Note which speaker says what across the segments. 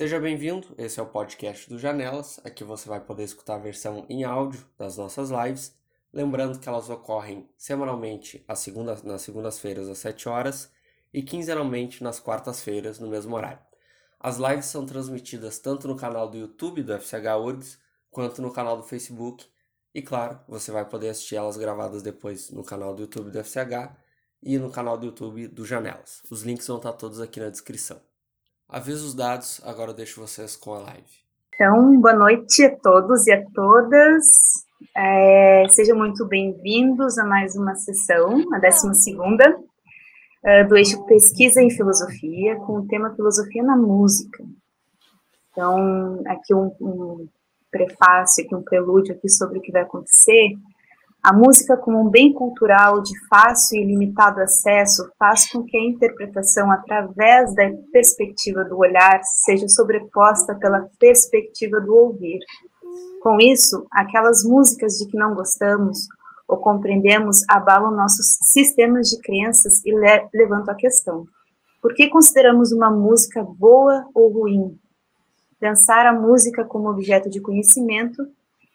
Speaker 1: Seja bem-vindo, esse é o podcast do Janelas. Aqui você vai poder escutar a versão em áudio das nossas lives. Lembrando que elas ocorrem semanalmente nas segundas-feiras às 7 horas e quinzenalmente nas quartas-feiras no mesmo horário. As lives são transmitidas tanto no canal do YouTube do FCH URGS quanto no canal do Facebook. E claro, você vai poder assistir elas gravadas depois no canal do YouTube do FCH e no canal do YouTube do Janelas. Os links vão estar todos aqui na descrição. Aviso os dados, agora eu deixo vocês com a live.
Speaker 2: Então, boa noite a todos e a todas. É, sejam muito bem-vindos a mais uma sessão, a 12 segunda, uh, do eixo Pesquisa em Filosofia, com o tema Filosofia na Música. Então, aqui um, um prefácio, aqui um prelúdio aqui sobre o que vai acontecer. A música, como um bem cultural de fácil e limitado acesso, faz com que a interpretação através da perspectiva do olhar seja sobreposta pela perspectiva do ouvir. Com isso, aquelas músicas de que não gostamos ou compreendemos abalam nossos sistemas de crenças e le levantam a questão: por que consideramos uma música boa ou ruim? Pensar a música como objeto de conhecimento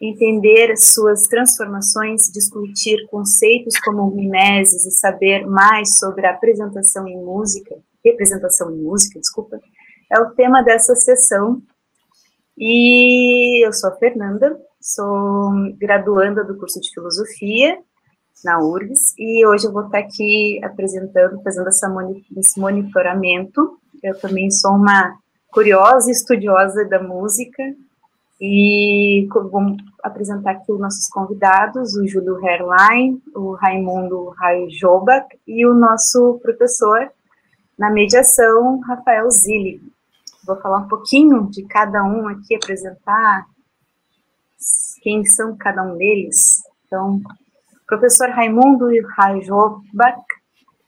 Speaker 2: entender suas transformações, discutir conceitos como mimeses e saber mais sobre a apresentação em música, representação em música, desculpa, é o tema dessa sessão. E eu sou a Fernanda, sou graduanda do curso de filosofia na URGS e hoje eu vou estar aqui apresentando, fazendo essa esse monitoramento. Eu também sou uma curiosa estudiosa da música, e vamos apresentar aqui os nossos convidados, o Júlio Herlein, o Raimundo Rajobak e o nosso professor na mediação, Rafael Zilli. Vou falar um pouquinho de cada um aqui, apresentar quem são cada um deles. Então, professor Raimundo Rajobak,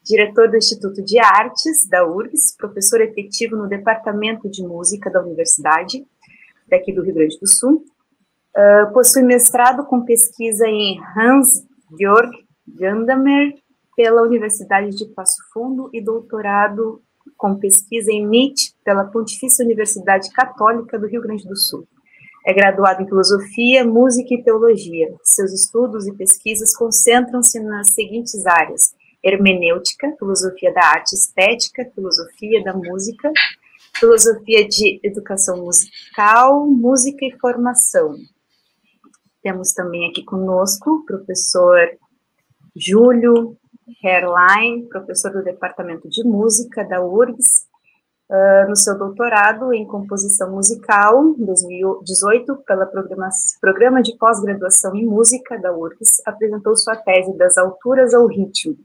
Speaker 2: diretor do Instituto de Artes da URGS, professor efetivo no Departamento de Música da Universidade, daqui do Rio Grande do Sul. Uh, possui mestrado com pesquisa em Hans-Georg Gandamer pela Universidade de Passo Fundo e doutorado com pesquisa em MIT pela Pontifícia Universidade Católica do Rio Grande do Sul. É graduado em Filosofia, Música e Teologia. Seus estudos e pesquisas concentram-se nas seguintes áreas: hermenêutica, filosofia da arte estética, filosofia da música, filosofia de educação musical, música e formação. Temos também aqui conosco o professor Júlio Herlein, professor do Departamento de Música da URGS, uh, no seu doutorado em composição musical, 2018, pela programa, programa de pós-graduação em música da URGS, apresentou sua tese das alturas ao ritmo,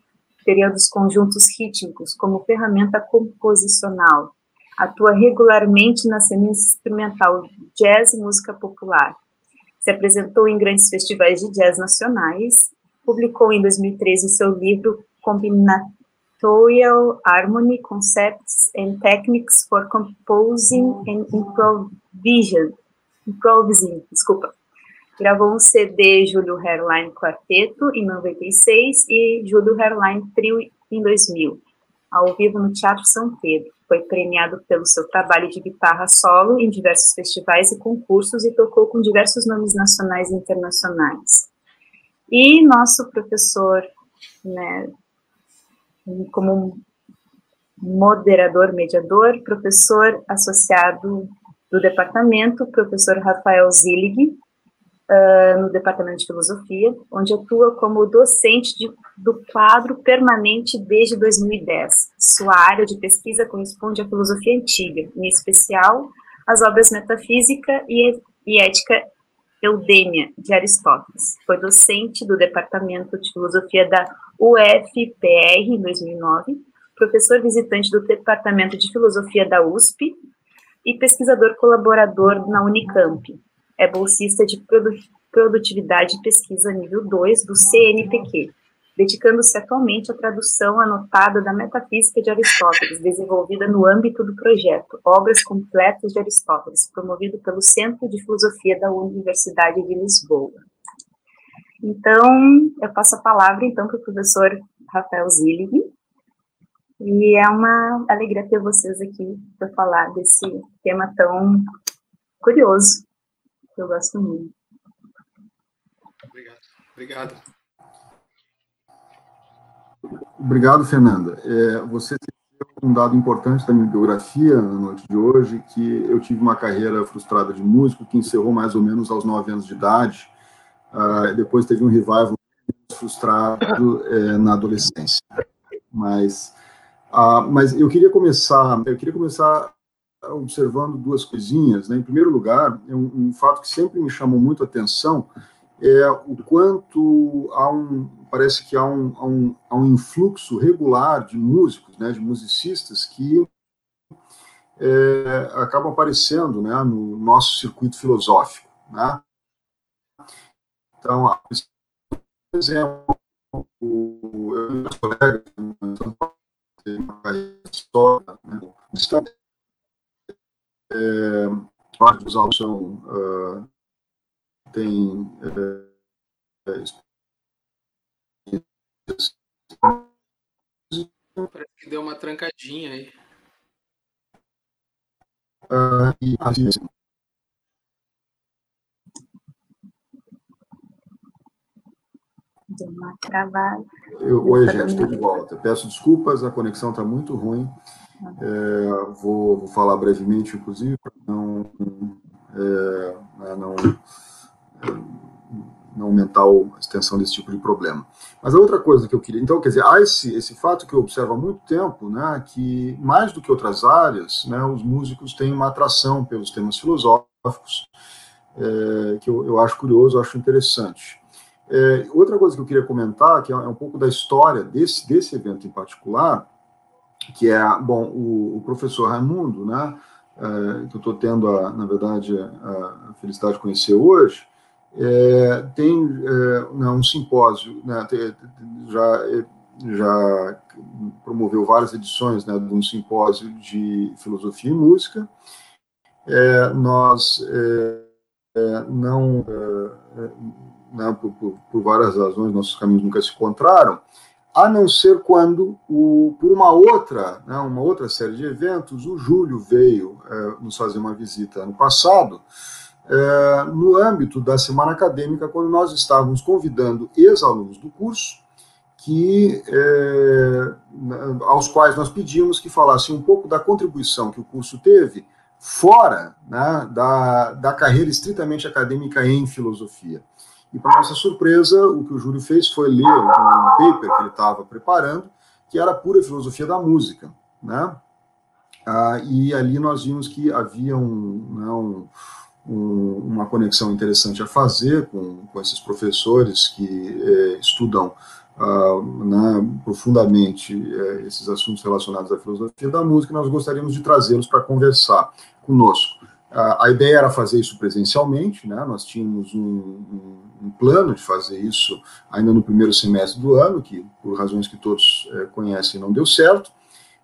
Speaker 2: teoria dos conjuntos rítmicos como ferramenta composicional, Atua regularmente na cena instrumental jazz e música popular. Se apresentou em grandes festivais de jazz nacionais. Publicou em 2013 o seu livro Combinatorial Harmony Concepts and Techniques for Composing and Improvising. Improvising, desculpa. Gravou um CD Júlio Hairline Quarteto em 96 e Júlio Hairline Trio em 2000, ao vivo no Teatro São Pedro. Foi premiado pelo seu trabalho de guitarra solo em diversos festivais e concursos e tocou com diversos nomes nacionais e internacionais. E nosso professor, né, como moderador, mediador, professor associado do departamento, professor Rafael Zillig, uh, no Departamento de Filosofia, onde atua como docente de, do quadro permanente desde 2010. Sua área de pesquisa corresponde à filosofia antiga, em especial as obras Metafísica e, e Ética Eudêmia, de Aristóteles. Foi docente do Departamento de Filosofia da UFPR em 2009, professor visitante do Departamento de Filosofia da USP e pesquisador colaborador na Unicamp é bolsista de produtividade e pesquisa nível 2 do CNPq, dedicando-se atualmente à tradução anotada da Metafísica de Aristóteles, desenvolvida no âmbito do projeto Obras Completas de Aristóteles, promovido pelo Centro de Filosofia da Universidade de Lisboa. Então, eu passo a palavra, então, para o professor Rafael Zillig, E é uma alegria ter vocês aqui para falar desse tema tão curioso, que eu gosto muito.
Speaker 3: Obrigado. Obrigado.
Speaker 4: Obrigado, Fernanda. É, você um dado importante da minha biografia na noite de hoje, que eu tive uma carreira frustrada de músico que encerrou mais ou menos aos nove anos de idade. Uh, depois teve um revival frustrado é, na adolescência. Mas, uh, mas eu queria começar, eu queria começar observando duas coisinhas. Né? Em primeiro lugar, é um, um fato que sempre me chamou muito a atenção é o quanto há um, parece que há um, há um, há um influxo regular de músicos, né, de musicistas que é, acabam aparecendo né, no nosso circuito filosófico. Né? Então, por exemplo, o, eu e meus colegas história, né, é, vários dos alunos são uh, tem é,
Speaker 3: Parece que deu uma trancadinha aí.
Speaker 4: Uh, e, assim,
Speaker 2: Deu uma travada.
Speaker 4: Eu, oi, gente, estou de volta. Peço desculpas, a conexão está muito ruim. É, vou, vou, falar brevemente, inclusive, para não, é, não não aumentar a extensão desse tipo de problema. Mas a outra coisa que eu queria, então, quer dizer, há esse, esse fato que eu observo há muito tempo, né, que mais do que outras áreas, né, os músicos têm uma atração pelos temas filosóficos, é, que eu, eu acho curioso, eu acho interessante. É, outra coisa que eu queria comentar, que é um pouco da história desse, desse evento em particular, que é, bom, o, o professor Raimundo, né, é, que eu estou tendo, a, na verdade, a felicidade de conhecer hoje, é, tem é, né, um simpósio, né, já, já promoveu várias edições né, de um simpósio de filosofia e música. É, nós é, é, não, é, né, por, por, por, várias razões, nossos caminhos nunca se encontraram, a não ser quando, o, por uma outra, né, uma outra série de eventos, o Júlio veio nos fazer uma visita ano passado, é, no âmbito da semana acadêmica, quando nós estávamos convidando ex-alunos do curso, que, é, aos quais nós pedimos que falassem um pouco da contribuição que o curso teve fora né, da, da carreira estritamente acadêmica em filosofia. E, para nossa surpresa, o que o Júlio fez foi ler um paper que ele estava preparando, que era pura filosofia da música. Né? Ah, e ali nós vimos que havia um, né, um um, uma conexão interessante a fazer com, com esses professores que é, estudam uh, né, profundamente é, esses assuntos relacionados à filosofia da música, nós gostaríamos de trazê-los para conversar conosco. A ideia era fazer isso presencialmente, né, nós tínhamos um, um, um, plano de fazer isso ainda no primeiro semestre do ano, que por razões que todos é, conhecem não deu certo,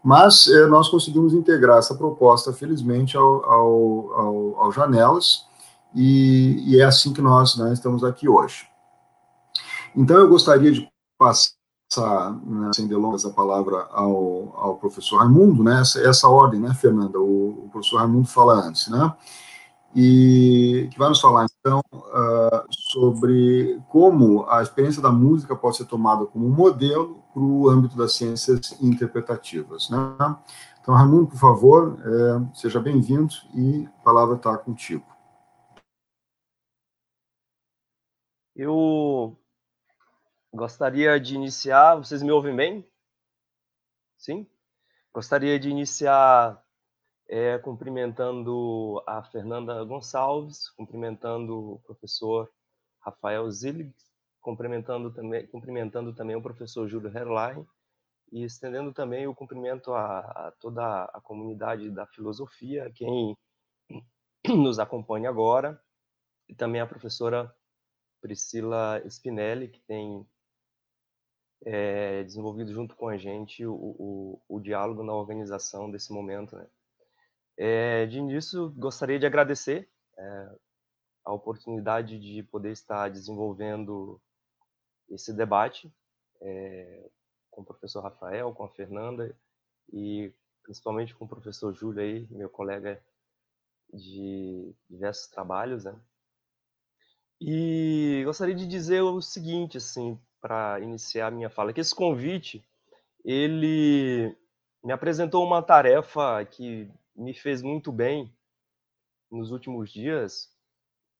Speaker 4: mas é, nós conseguimos integrar essa proposta, felizmente, ao, ao, ao, ao Janelas, e, e, é assim que nós né, estamos aqui hoje. Então, eu gostaria de passar, né, sem delongas, a palavra ao, ao professor Raimundo, né, essa, essa ordem, né, Fernanda? O, o professor Raimundo fala antes, né? e que vai nos falar então uh, sobre como a experiência da música pode ser tomada como um modelo para o âmbito das ciências interpretativas. Né? Então, Raimundo, por favor, é, seja bem-vindo e a palavra está contigo.
Speaker 5: Eu gostaria de iniciar. Vocês me ouvem bem? Sim? Gostaria de iniciar é, cumprimentando a Fernanda Gonçalves, cumprimentando o professor Rafael Zillig, cumprimentando também, cumprimentando também o professor Júlio Herlein e estendendo também o cumprimento a, a, toda a comunidade da filosofia, quem nos acompanha agora, e também a professora Priscila Spinelli, que tem é, desenvolvido junto com a gente o, o, o diálogo na organização desse momento. Né? É, de início, gostaria de agradecer é, a oportunidade de poder estar desenvolvendo esse debate com o professor Rafael, com a Fernanda e principalmente com o professor Júlio aí, meu colega de diversos trabalhos, né? E gostaria de dizer o seguinte, assim, para iniciar a minha fala, que esse convite, ele me apresentou uma tarefa que me fez muito bem nos últimos dias,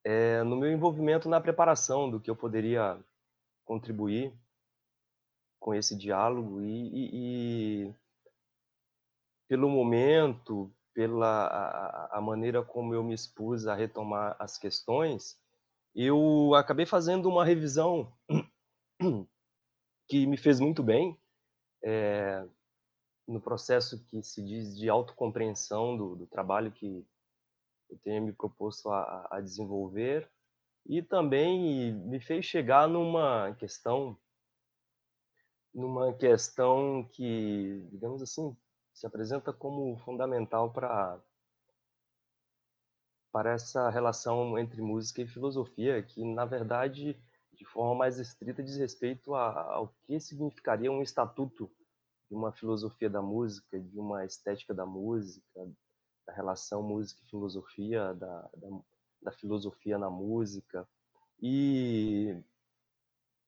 Speaker 5: é, no meu envolvimento na preparação do que eu poderia contribuir com esse diálogo e, e, e pelo momento, pela a, a, maneira como eu me expus a retomar as questões, eu acabei fazendo uma revisão que me fez muito bem é, no processo que se diz de autocompreensão do, do trabalho que eu tenho me proposto a, a desenvolver e também me fez chegar numa questão numa questão que digamos assim se apresenta como fundamental para para essa relação entre música e filosofia que na verdade de forma mais estrita diz respeito a, ao que significaria um estatuto de uma filosofia da música de uma estética da música da relação música e filosofia, da, da, da filosofia na música. E,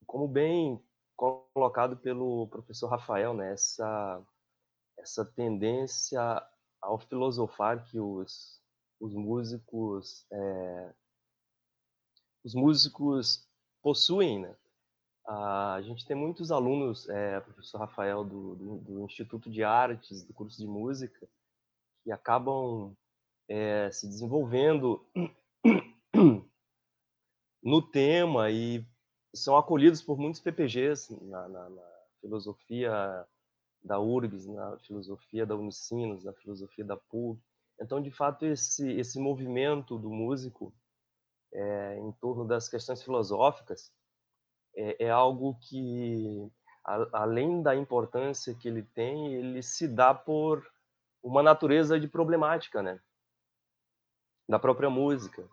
Speaker 5: como bem colocado pelo professor Rafael, né, essa, essa tendência ao filosofar que os, os músicos é, os músicos possuem, né? A gente tem muitos alunos, é, professor Rafael do, do, do, Instituto de Artes, do curso de música, que acabam é, se desenvolvendo no tema e são acolhidos por muitos PPGs na, na, na filosofia da URGS, na filosofia da Unicinos, na filosofia da PUC. Então, de fato, esse, esse movimento do músico é, em torno das questões filosóficas é, é algo que, a, além da importância que ele tem, ele se dá por uma natureza de problemática, né? Da própria música,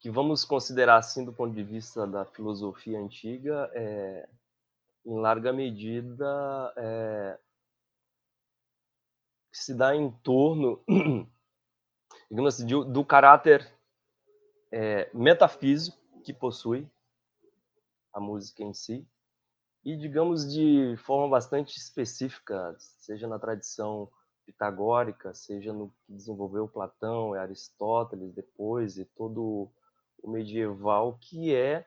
Speaker 5: que vamos considerar assim do ponto de vista da filosofia antiga, é, em larga medida é, se dá em torno, digamos assim, do, do caráter é, metafísico que possui a música em si e digamos de forma bastante específica, seja na tradição pitagórica, seja no que desenvolveu Platão e Aristóteles depois e todo o medieval, que é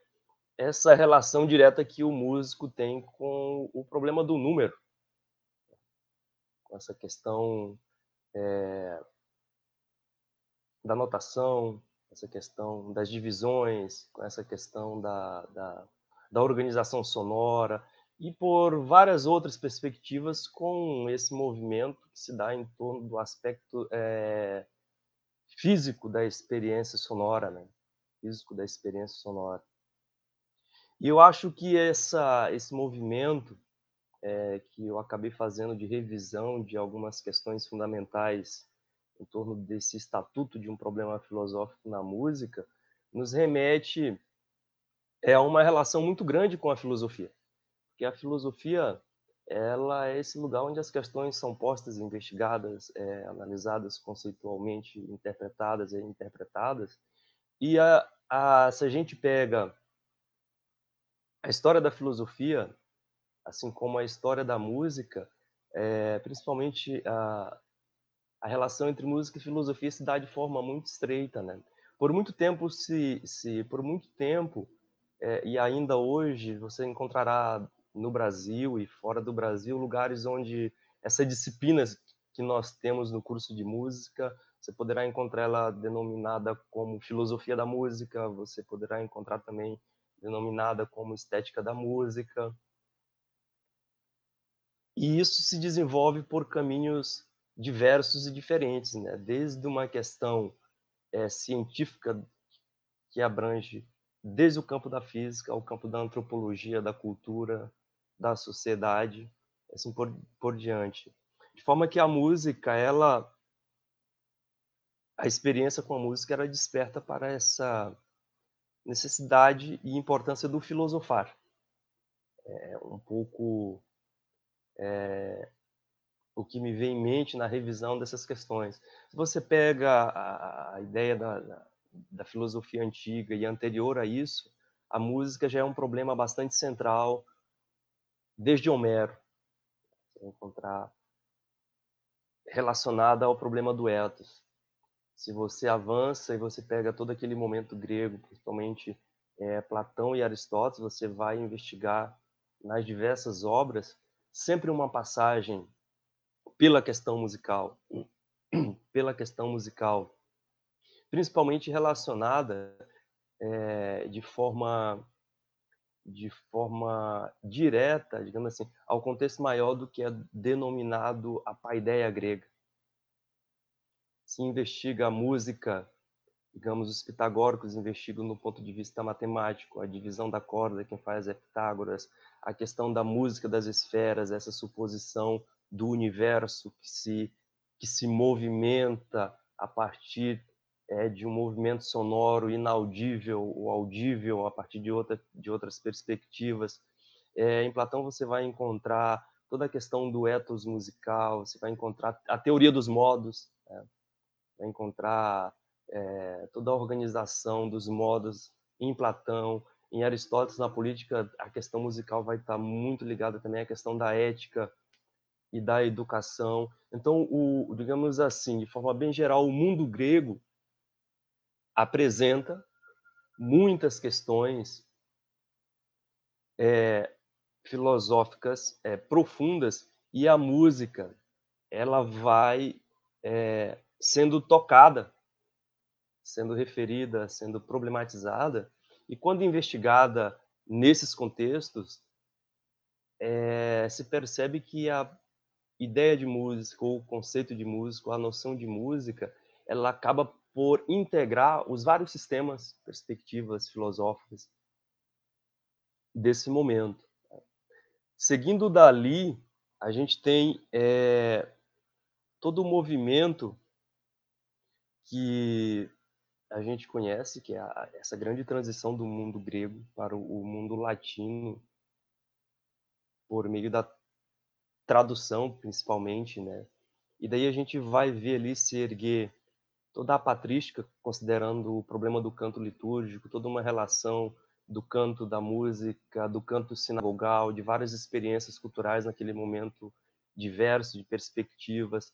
Speaker 5: essa relação direta que o músico tem com o problema do número, com essa questão é, da notação, essa questão das divisões, com essa questão da, da, da organização sonora, e por várias outras perspectivas com esse movimento que se dá em torno do aspecto é, físico da experiência sonora, né? Físico da experiência sonora. E eu acho que essa, esse movimento é, que eu acabei fazendo de revisão de algumas questões fundamentais em torno desse estatuto de um problema filosófico na música nos remete é, a uma relação muito grande com a filosofia que a filosofia ela é esse lugar onde as questões são postas, investigadas, é, analisadas conceitualmente, interpretadas e interpretadas. E a, a, se a gente pega a história da filosofia, assim como a história da música, é, principalmente a, a relação entre música e filosofia se dá de forma muito estreita, né? Por muito tempo se, se por muito tempo é, e ainda hoje você encontrará no Brasil e fora do Brasil, lugares onde essa disciplina que nós temos no curso de música, você poderá encontrar ela denominada como filosofia da música, você poderá encontrar também denominada como estética da música. E isso se desenvolve por caminhos diversos e diferentes, né? desde uma questão é, científica que abrange desde o campo da física ao campo da antropologia, da cultura, da sociedade, assim por, por diante. De forma que a música, ela a experiência com a música era desperta para essa necessidade e importância do filosofar. É um pouco é, o que me vem em mente na revisão dessas questões. Se você pega a, a ideia da, da, da, filosofia antiga e anterior a isso, a música já é um problema bastante central desde Homero. Você encontrar relacionada ao problema do ethos. Se você avança e você pega todo aquele momento grego, principalmente é, Platão e Aristóteles, você vai investigar nas diversas obras sempre uma passagem pela questão musical, pela questão musical, principalmente relacionada é, de forma de forma direta, digamos assim, ao contexto maior do que é denominado a paideia grega. Se investiga a música, digamos, os pitagóricos investigam no ponto de vista matemático, a divisão da corda, quem faz é Pitágoras, a questão da música das esferas, essa suposição do universo que se, que se movimenta a partir é, de um movimento sonoro inaudível ou audível a partir de, outra, de outras perspectivas. É, em Platão você vai encontrar toda a questão do ethos musical, você vai encontrar a teoria dos modos, né? vai encontrar é, toda a organização dos modos em Platão, em Aristóteles na política a questão musical vai estar muito ligada também à questão da ética e da educação. Então, o, digamos assim, de forma bem geral, o mundo grego apresenta muitas questões é, filosóficas é, profundas e a música ela vai é, sendo tocada, sendo referida, sendo problematizada e quando investigada nesses contextos é, se percebe que a ideia de música, ou conceito de música, a noção de música, ela acaba por integrar os vários sistemas, perspectivas filosóficas desse momento. Seguindo dali, a gente tem é, todo o movimento que a gente conhece, que é a, essa grande transição do mundo grego para o, o mundo latino, por meio da tradução principalmente, né? E daí a gente vai ver ali se erguer toda a patrística, considerando o problema do canto litúrgico, toda uma relação do canto da música, do canto sinagogal, de várias experiências culturais naquele momento diverso, de perspectivas,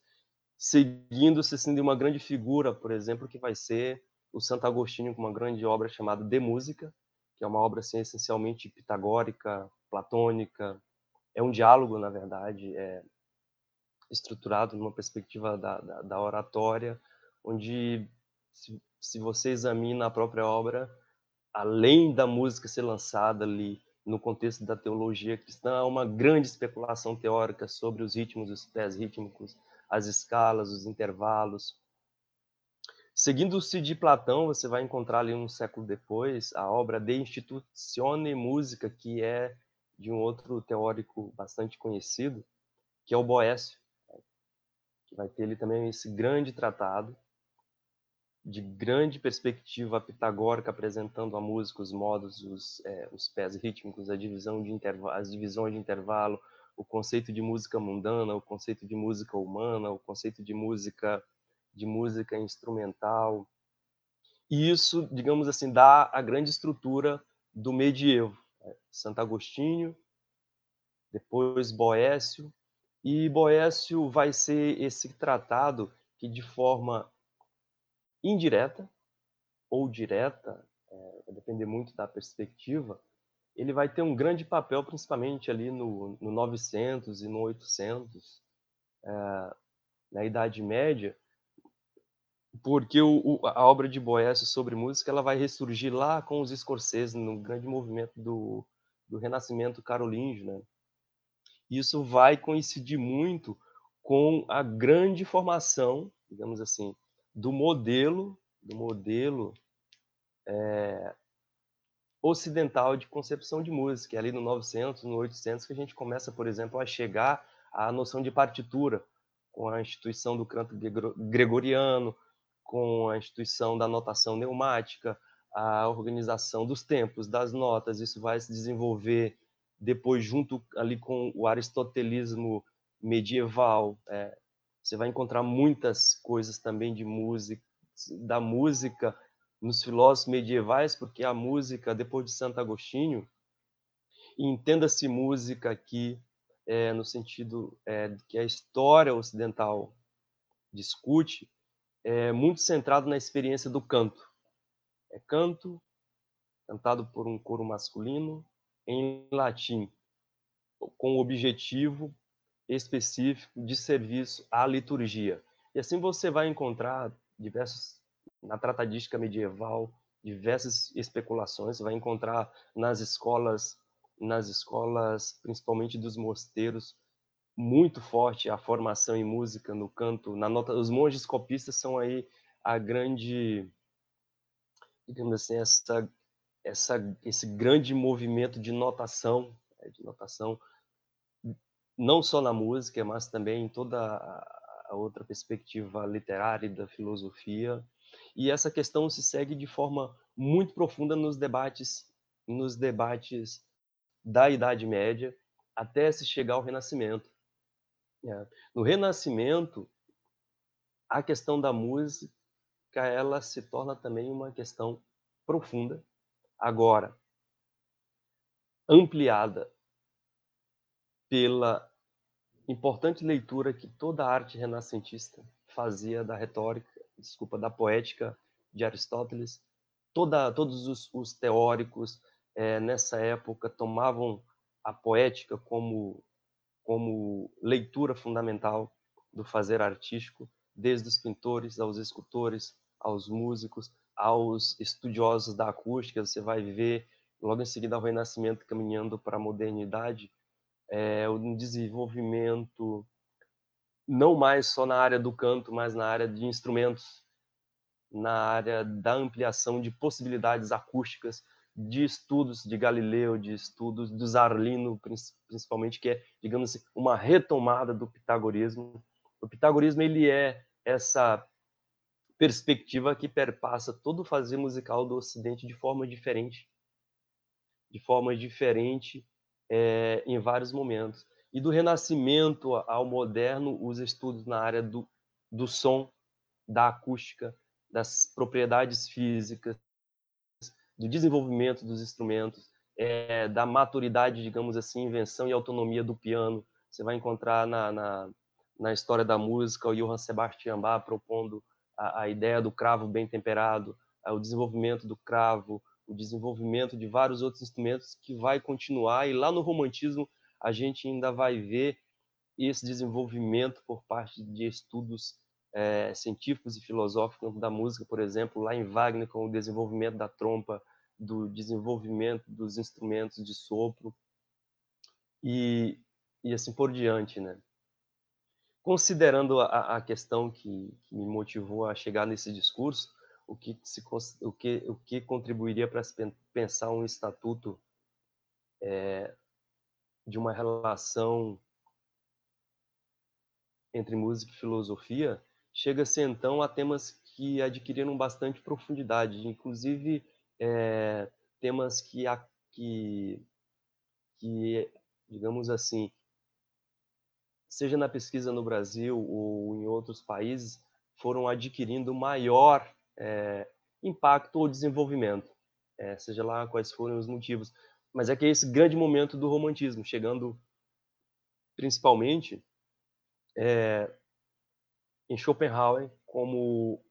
Speaker 5: seguindo-se assim, de uma grande figura, por exemplo, que vai ser o Santo Agostinho com uma grande obra chamada De Música, que é uma obra assim, essencialmente pitagórica, platônica, é um diálogo, na verdade, é, estruturado numa perspectiva da, da, da oratória, onde, se, se, você examina a própria obra, além da música ser lançada ali no contexto da teologia cristã, há uma grande especulação teórica sobre os ritmos, os pés rítmicos, as escalas, os intervalos. Seguindo-se de Platão, você vai encontrar ali um século depois a obra De Institutione Musica, que é de um outro teórico bastante conhecido, que é o Boécio, que vai ter ele também esse grande tratado de grande perspectiva pitagórica apresentando a música, os modos, os, é, os pés rítmicos, a divisão de as divisões de intervalo, o conceito de música mundana, o conceito de música humana, o conceito de música de música instrumental. E isso, digamos assim, dá a grande estrutura do medievo. Santo Agostinho, depois Boécio, e Boécio vai ser esse tratado que, de forma indireta ou direta, é, vai depender muito da perspectiva, ele vai ter um grande papel, principalmente ali no, no 900 e no 800, é, na Idade Média, porque o, o, a obra de Boécio sobre música ela vai ressurgir lá com os Scorsese no grande movimento do, do Renascimento carolíngio, né? Isso vai coincidir muito com a grande formação, digamos assim, do modelo, do modelo é, ocidental de concepção de música, é ali no 900, no 800 que a gente começa, por exemplo, a chegar à noção de partitura, com a instituição do canto gregoriano, com a instituição da notação neumática, a organização dos tempos, das notas, isso vai se desenvolver depois junto ali com o aristotelismo medieval. É, você vai encontrar muitas coisas também de música, da música nos filósofos medievais, porque a música, depois de Santo Agostinho, entenda-se música aqui é, no sentido é, que a história ocidental discute, é muito centrado na experiência do canto. É canto cantado por um coro masculino em latim, com o objetivo específico de serviço à liturgia. E assim você vai encontrar diversos na tratadística medieval diversas especulações, vai encontrar nas escolas nas escolas, principalmente dos mosteiros, muito forte a formação em música no canto, na nota, os monges copistas são aí a grande digamos assim, essa essa esse grande movimento de notação, né, de notação não só na música, mas também em toda a outra perspectiva literária e da filosofia. E essa questão se segue de forma muito profunda nos debates, nos debates da Idade Média até se chegar ao Renascimento. É, no Renascimento, a questão da música ela se torna também uma questão profunda, agora ampliada pela importante leitura que toda a arte renascentista fazia da retórica, desculpa, da poética de Aristóteles. Toda, todos os, os teóricos é, nessa época tomavam a poética como, como leitura fundamental do fazer artístico, desde os pintores aos escultores, aos músicos, aos estudiosos da acústica. Você vai ver logo em seguida o Renascimento caminhando para a modernidade, é, um desenvolvimento não mais só na área do canto, mas na área de instrumentos, na área da ampliação de possibilidades acústicas, de estudos de Galileu, de estudos do Zarlino, principalmente, que é, digamos assim, uma retomada do pitagorismo. O pitagorismo ele é essa perspectiva que perpassa todo o fazer musical do Ocidente de forma diferente, de forma diferente é, em vários momentos. E do Renascimento ao moderno, os estudos na área do, do som, da acústica, das propriedades físicas, do desenvolvimento dos instrumentos, é, da maturidade, digamos assim, invenção e autonomia do piano. Você vai encontrar na, na, na história da música o Johann Sebastian Bach propondo a, a ideia do cravo bem temperado, o desenvolvimento do cravo, o desenvolvimento de vários outros instrumentos que vai continuar e lá no romantismo a gente ainda vai ver esse desenvolvimento por parte de estudos é, científicos e filosóficos da música, por exemplo, lá em Wagner com o desenvolvimento da trompa, do desenvolvimento dos instrumentos de sopro e, e assim por diante, né? Considerando a, a questão que, que me motivou a chegar nesse discurso, o que, se, o que, o que contribuiria para pensar um estatuto é, de uma relação entre música e filosofia, chega-se então a temas que adquiriram bastante profundidade, inclusive é, temas que, que, que, digamos assim, seja na pesquisa no Brasil ou em outros países, foram adquirindo maior é, impacto ou desenvolvimento, é, seja lá quais forem os motivos. Mas é que é esse grande momento do romantismo, chegando principalmente em Schopenhauer como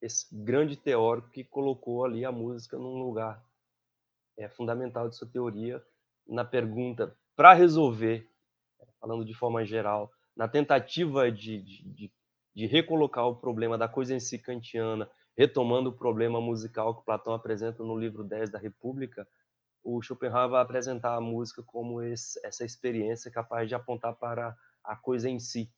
Speaker 5: esse grande teórico que colocou ali a música num lugar é, fundamental de sua teoria na pergunta para resolver, falando de forma geral, na tentativa de, de, de, recolocar o problema da coisa em si kantiana, retomando o problema musical que Platão apresenta no livro 10 da República, o Schopenhauer vai apresentar a música como esse, essa experiência capaz de apontar para a coisa em si,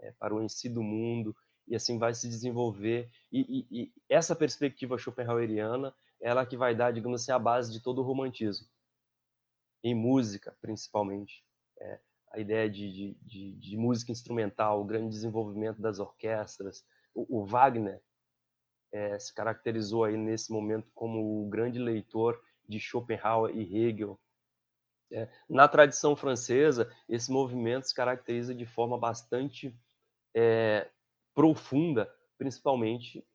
Speaker 5: né, para o em si do mundo, e assim vai se desenvolver. E, e, e, essa perspectiva schopenhaueriana, ela que vai dar, digamos assim, a base de todo o romantismo, em música, principalmente. É, a ideia de, de, de, música instrumental, o grande desenvolvimento das orquestras. O, o Wagner é, se caracterizou aí nesse momento como o grande leitor de Schopenhauer e Hegel, É, na tradição francesa, esse movimento se caracteriza de forma bastante é, profunda, principalmente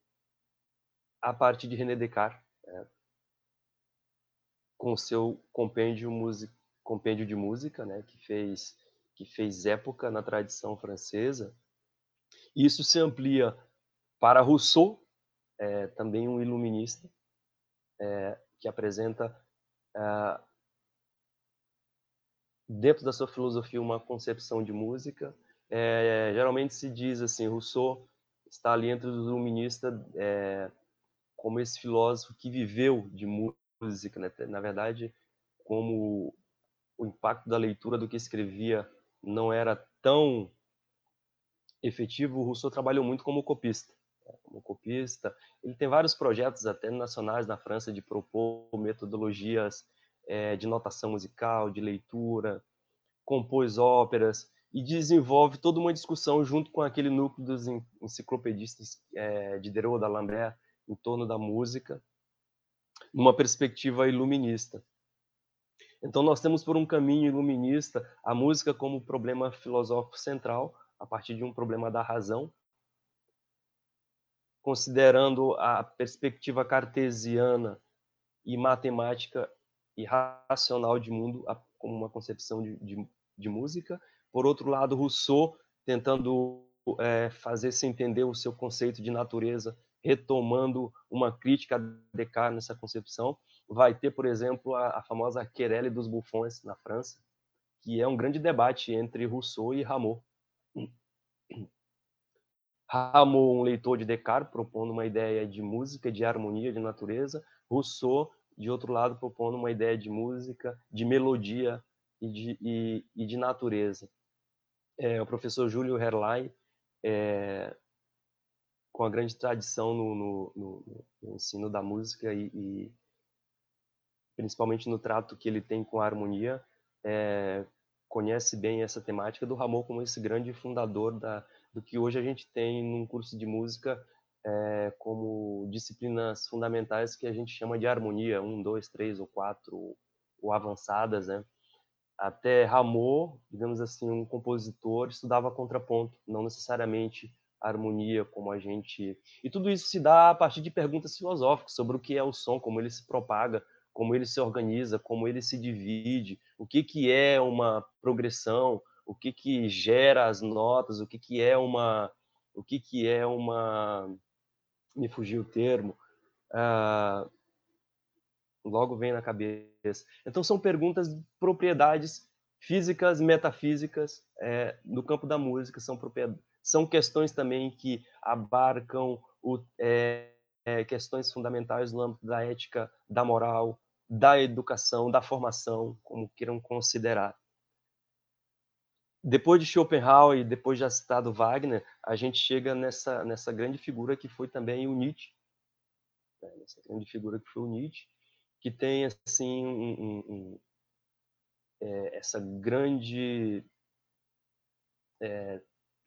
Speaker 5: a partir de René Descartes, é, com o seu compêndio, compêndio de música, né, que fez que fez época na tradição francesa. Isso se amplia para Rousseau, é, também um iluminista, é, que apresenta é, dentro da sua filosofia uma concepção de música. É, geralmente se diz assim, Rousseau está ali entre os iluministas é, como esse filósofo que viveu de música, né? na verdade, como o impacto da leitura do que escrevia não era tão efetivo, Rousseau trabalhou muito como copista. Né? Como copista, ele tem vários projetos até nacionais na França de propor metodologias é, de notação musical, de leitura, compôs óperas e desenvolve toda uma discussão junto com aquele núcleo dos enciclopedistas é, de Diderot, d'Alembert, em torno da música, numa perspectiva iluminista. Então, nós temos por um caminho iluminista a música como problema filosófico central, a partir de um problema da razão, considerando a perspectiva cartesiana e matemática e racional de mundo como uma concepção de, de, de música. Por outro lado, Rousseau tentando é, fazer se entender o seu conceito de natureza retomando uma crítica a Descartes nessa concepção. Vai ter, por exemplo, a, a famosa querelle dos bufões na França, que é um grande debate entre Rousseau e Rameau. Rameau, um leitor de Descartes, propondo uma ideia de música, de harmonia, de natureza. Rousseau, de outro lado, propondo uma ideia de música, de melodia e de, e, e de natureza. É, o professor Júlio Herlein é, com a grande tradição no, no, no, no ensino da música e, e, principalmente no trato que ele tem com a harmonia, é, conhece bem essa temática do Ramon como esse grande fundador da, do que hoje a gente tem num curso de música é, como disciplinas fundamentais que a gente chama de harmonia, um, dois, três ou quatro, ou avançadas, né? Até Rameau, digamos assim, um compositor, estudava contraponto, não necessariamente harmonia, como a gente. E tudo isso se dá a partir de perguntas filosóficas sobre o que é o som, como ele se propaga, como ele se organiza, como ele se divide, o que, que é uma progressão, o que, que gera as notas, o que, que é uma. O que, que é uma. Me fugiu o termo. Uh, logo vem na cabeça. Então, são perguntas de propriedades físicas, metafísicas é, no campo da música, são são questões também que abarcam o, é, é, questões fundamentais no âmbito da ética, da moral, da educação, da formação, como queiram considerar. Depois de Schopenhauer e depois já citado Wagner, a gente chega nessa, nessa grande figura que foi também o Nietzsche. Né? Essa grande figura que foi o Nietzsche, que tem assim um, um, é, essa grande é,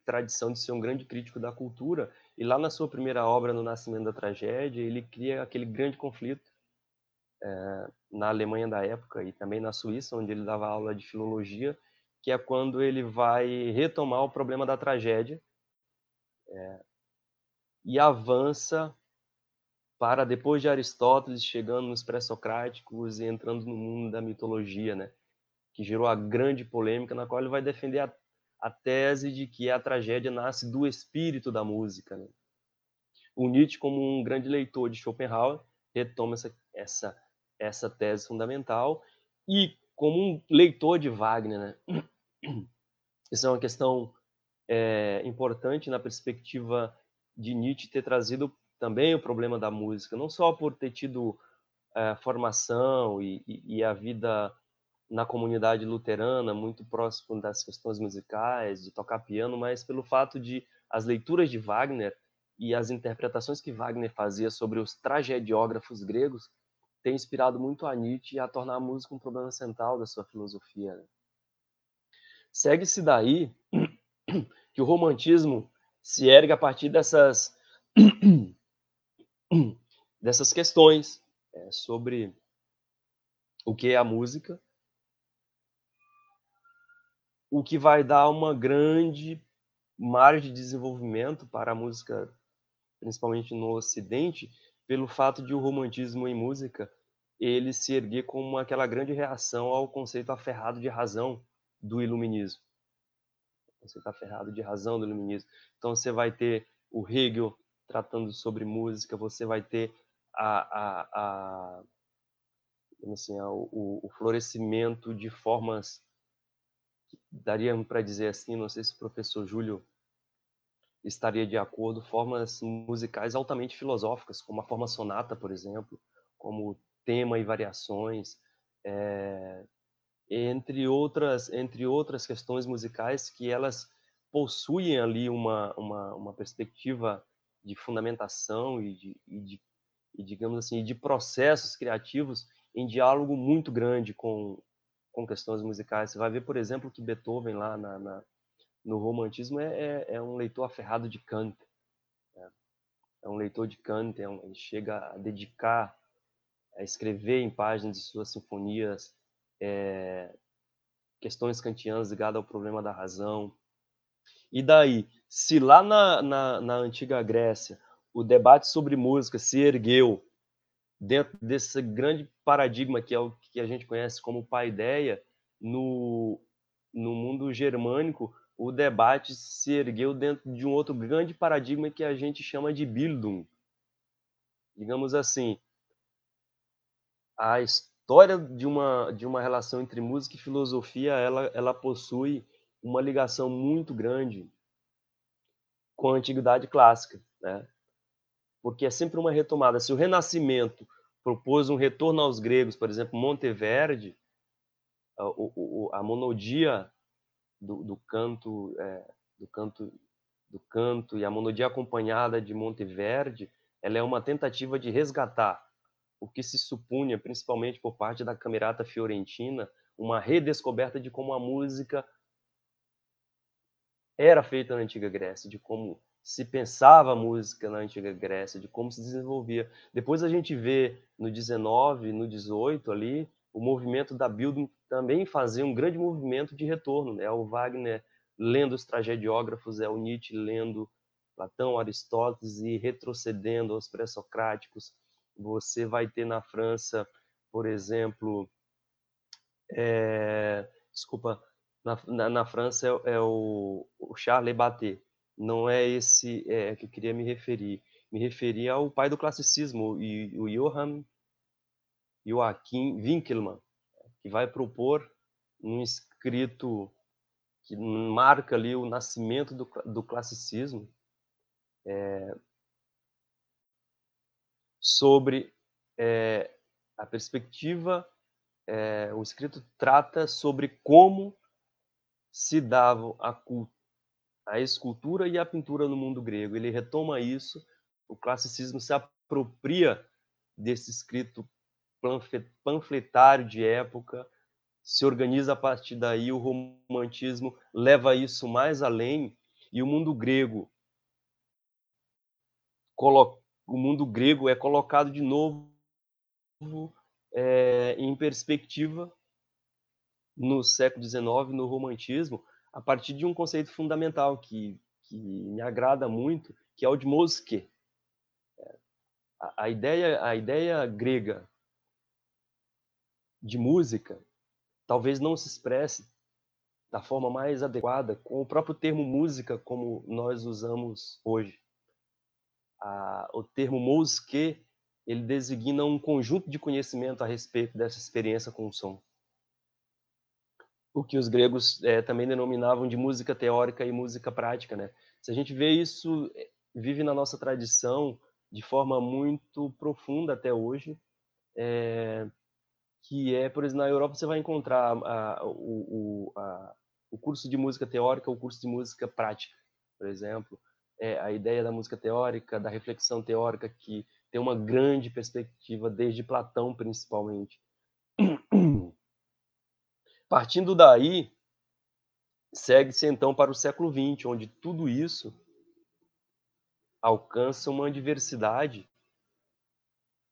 Speaker 5: tradição de ser um grande crítico da cultura, e lá na sua primeira obra, No Nascimento da Tragédia, ele cria aquele grande conflito é, na Alemanha da época e também na Suíça, onde ele dava aula de filologia, que é quando ele vai retomar o problema da tragédia é, e avança para depois de Aristóteles, chegando nos pré-socráticos e entrando no mundo da mitologia, né? que gerou a grande polêmica na qual ele vai defender a a tese de que a tragédia nasce do espírito da música. Né? O Nietzsche, como um grande leitor de Schopenhauer, retoma essa, essa, essa tese fundamental e como um leitor de Wagner. Né? Isso é uma questão é, importante na perspectiva de Nietzsche ter trazido também o problema da música, não só por ter tido é, formação e, e, e a vida na comunidade luterana, muito próximo das questões musicais, de tocar piano, mas pelo fato de as leituras de Wagner e as interpretações que Wagner fazia sobre os tragediógrafos gregos ter inspirado muito a Nietzsche a tornar a música um problema central da sua filosofia. Né? Segue-se daí que o romantismo se ergue a partir dessas dessas questões é, sobre o que é a música o que vai dar uma grande margem de desenvolvimento para a música, principalmente no Ocidente, pelo fato de o romantismo em música ele se erguer como aquela grande reação ao conceito aferrado de razão do iluminismo. O conceito aferrado de razão do iluminismo. Então você vai ter o Hegel tratando sobre música, você vai ter a, a, a assim, a, o, o, florescimento de formas, daria para dizer assim, não sei se o professor Júlio estaria de acordo, formas musicais altamente filosóficas, como a forma sonata, por exemplo, como tema e variações, é, entre outras entre outras questões musicais que elas possuem ali uma, uma, uma perspectiva de fundamentação e de, e de e digamos assim de processos criativos em diálogo muito grande com com questões musicais. Você vai ver, por exemplo, que Beethoven lá na, na no romantismo é, é, é, um leitor aferrado de Kant. Né? É um leitor de Kant, é um, ele chega a dedicar a escrever em páginas de suas sinfonias é, questões kantianas ligadas ao problema da razão. E daí, se lá na, na, na antiga Grécia o debate sobre música se ergueu dentro desse grande paradigma que é o que a gente conhece como paideia, no, no mundo germânico, o debate se ergueu dentro de um outro grande paradigma que a gente chama de Bildung. Digamos assim, a história de uma, de uma relação entre música e filosofia, ela, ela possui uma ligação muito grande com a antiguidade clássica, né? Porque é sempre uma retomada. Se o Renascimento propôs um retorno aos gregos, por exemplo, Monteverdi, a, monodia do, do canto, é, do canto, do canto e a monodia acompanhada de Monteverdi, ela é uma tentativa de resgatar o que se supunha, principalmente por parte da Camerata Fiorentina, uma redescoberta de como a música era feita na antiga Grécia, de como se pensava a música na antiga Grécia, de como se desenvolvia. Depois a gente vê no 19, no 18 ali, o movimento da Bildung também fazer um grande movimento de retorno, né? É o Wagner lendo os tragediógrafos, é o Nietzsche lendo Platão, Aristóteles e retrocedendo aos pré-socráticos, você vai ter na França, por exemplo, é, desculpa, na, na, na, França é, é o, o, Charles Batet, não é esse é, que eu queria me referir. Me referia ao pai do classicismo, o, o Johann Joachim Winkelmann, que vai propor um escrito que marca ali o nascimento do, do classicismo, é, sobre é, a perspectiva, é, o escrito trata sobre como se davam a escultura e a pintura no mundo grego. Ele retoma isso, o classicismo se apropria desse escrito panfletário de época, se organiza a partir daí, o romantismo leva isso mais além, e o mundo grego o mundo grego é colocado de novo é, em perspectiva no século XIX, no romantismo, a partir de um conceito fundamental que, que me agrada muito, que é o de Mosque. A, a, ideia, a ideia grega de música talvez não se expresse da forma mais adequada com o próprio termo música como nós usamos hoje a, o termo mosque ele designa um conjunto de conhecimento a respeito dessa experiência com o som. O que os gregos é, também denominavam de música teórica e música prática, né? Se a gente vê isso, é, vive na nossa tradição de forma muito profunda até hoje, é, que é, por exemplo, na Europa você vai encontrar a, o, o, a, o curso de música teórica, o curso de música prática, por exemplo, é, a ideia da música teórica, da reflexão teórica, que tem uma grande perspectiva desde Platão, principalmente. Partindo daí, segue-se então para o século XX, onde tudo isso alcança uma diversidade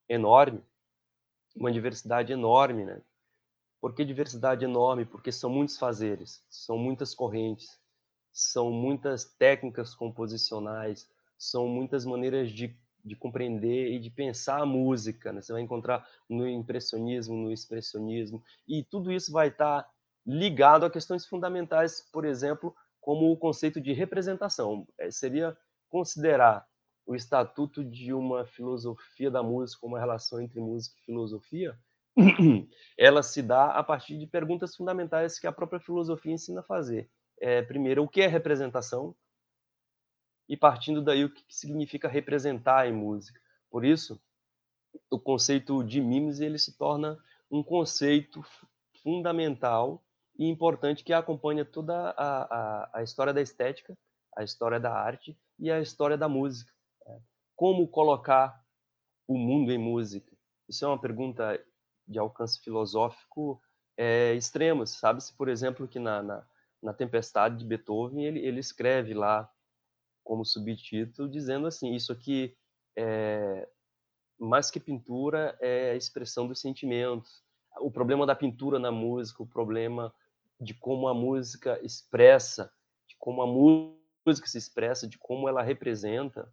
Speaker 5: enorme, uma diversidade enorme, né? Por que diversidade enorme? Porque são muitos fazeres, são muitas correntes, são muitas técnicas composicionais, são muitas maneiras de, de compreender e de pensar a música. Né? Você vai encontrar no impressionismo, no expressionismo, e tudo isso vai estar ligado a questões fundamentais, por exemplo, como o conceito de representação. É, seria considerar o estatuto de uma filosofia da música, uma relação entre música e filosofia, ela se dá a partir de perguntas fundamentais que a própria filosofia ensina a fazer. É, primeiro, o que é representação? E partindo daí, o que significa representar em música? Por isso, o conceito de mimes ele se torna um conceito fundamental e importante que acompanha toda a, a, a história da estética, a história da arte e a história da música. Né? Como colocar o mundo em música? Isso é uma pergunta de alcance filosófico é, extremo. Sabe-se, por exemplo, que na, na, na, Tempestade de Beethoven ele, ele escreve lá como subtítulo dizendo assim: Isso aqui é mais que pintura, é a expressão dos sentimentos. O problema da pintura na música, o problema de como a música expressa, de como a música se expressa, de como ela representa,